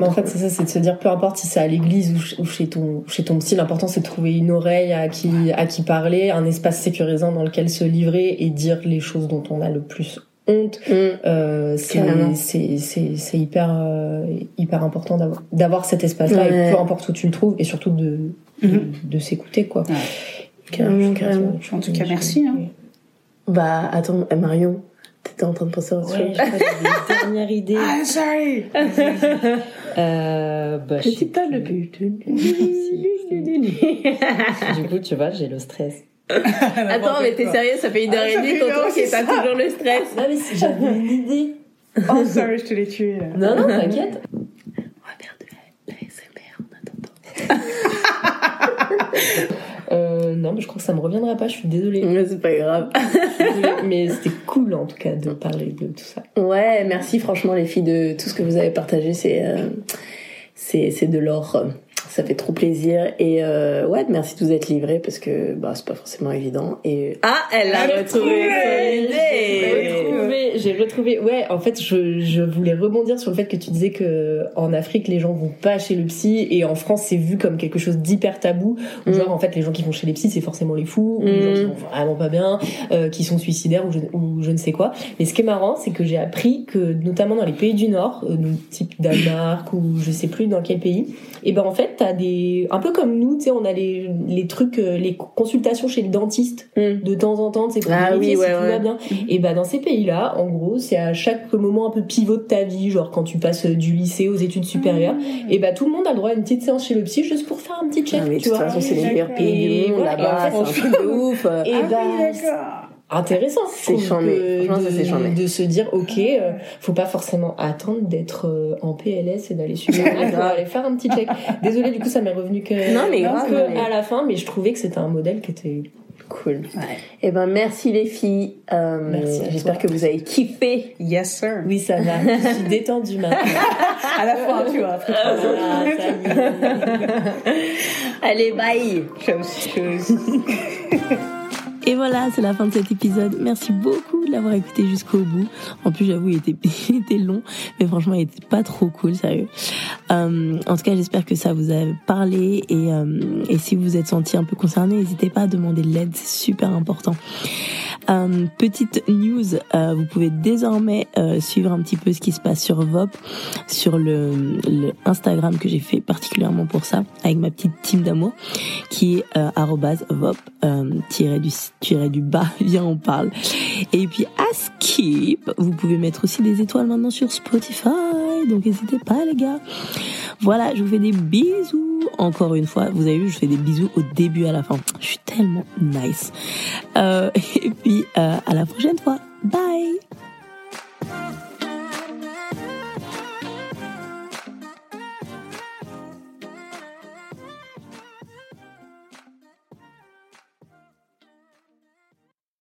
Mais en fait, c'est ça, c'est de se dire, peu importe si c'est à l'église ou ch- ou chez ton, chez ton psy, l'important c'est de trouver une oreille à qui, à qui parler, un espace sécurisant dans lequel se livrer et dire les choses dont on a le plus honte. Mm. Euh, c'est, c'est, c'est, c'est hyper, euh, hyper important d'avoir, d'avoir cet espace-là Ouais. et peu importe où tu le trouves et surtout de, de, Mhm. de s'écouter, quoi. Ouais. Carrément, carrément. En tout cas, merci, hein. Bah attends, Marion, t'étais en train de penser à autre Ouais, chose. je crois que j'ai une [LAUGHS] dernière idée. Ah, sorry. Euh, bah, je sais pas le but. [LAUGHS] [LAUGHS] Du coup, tu vois, j'ai le stress. Attends, mais t'es sérieux, ça fait une heure Ah, et ça demie qu'on heure, trouve pas ça. toujours le stress. Non, mais si j'avais une idée. Oh, sorry, je te l'ai tué. là. Non, non, t'inquiète. On va faire de la, la SMR en attendant. Non, mais je crois que ça me reviendra pas, je suis désolée. Mais c'est pas grave. [LAUGHS] Mais c'était cool en tout cas de parler de tout ça. Ouais, merci franchement les filles de tout ce que vous avez partagé, c'est euh, c'est de l'or. Ça fait trop plaisir et euh, ouais, merci de vous être livrés parce que bah c'est pas forcément évident et ah, elle a Elle a retrouvé retrouvé, j'ai retrouvé. Ouais, en fait, je, je voulais rebondir sur le fait que tu disais que en Afrique, les gens vont pas chez le psy et en France, c'est vu comme quelque chose d'hyper tabou. Ou Mm. Genre, en fait, les gens qui vont chez les psys, c'est forcément les fous, ou les gens qui Mm. vont vraiment pas bien, euh, qui sont suicidaires ou je, ou je ne sais quoi. Mais ce qui est marrant, c'est que j'ai appris que, notamment dans les pays du Nord, euh, type Danemark ou je sais plus dans quel pays, et ben en fait, t'as des, un peu comme nous, tu sais, on a les, les trucs, euh, les consultations chez le dentiste Mm. de temps en temps, sais, pour Ah vérifier oui, si ouais, tout va bien. Et bah dans ces pays-là, en gros, c'est à chaque moment un peu pivot de ta vie, genre quand tu passes du lycée aux études supérieures, et bah tout le monde a le droit à une petite séance chez le psy juste pour faire un petit check, Ah oui, de tu toute vois. façon, c'est les meilleurs pays du monde là-bas, c'est un truc de ouf. Et Ah oui, bah d'accord. Intéressant, C'est charmé. que de, de se dire ok, euh, faut pas forcément attendre d'être euh, en PLS et d'aller net pour [LAUGHS] aller faire un petit check. Désolée, du coup ça m'est revenu que, Non, mais que grave, non, mais- à la fin, mais je trouvais que c'était un modèle qui était Cool. Eh ben merci les filles. Euh, J'espère que vous avez kiffé. Yes, sir. oui ça va, je suis détendue maintenant. [LAUGHS] À la fin, tu vois, après. Ah, est. [LAUGHS] Allez, bye. Chose, chose. Et voilà, c'est la fin de cet épisode. Merci beaucoup de l'avoir écouté jusqu'au bout. En plus, j'avoue, il était, [LAUGHS] il était long, mais franchement, il était pas trop cool, sérieux. Euh, en tout cas, j'espère que ça vous a parlé et, euh, et si vous vous êtes senti un peu concerné, n'hésitez pas à demander de l'aide, c'est super important. Euh, petite news, euh, vous pouvez désormais euh, suivre un petit peu ce qui se passe sur Vop, sur le, le Instagram que j'ai fait particulièrement pour ça, avec ma petite team d'amour, qui est euh, arrobase @vop euh, tiré du bas, [LAUGHS] viens on parle. Et puis à Skip, vous pouvez mettre aussi des étoiles maintenant sur Spotify, donc n'hésitez pas les gars. Voilà, je vous fais des bisous. Encore une fois, vous avez vu, je fais des bisous au début à la fin. Je suis tellement nice. Euh, [LAUGHS] et puis, euh, à la prochaine fois. Bye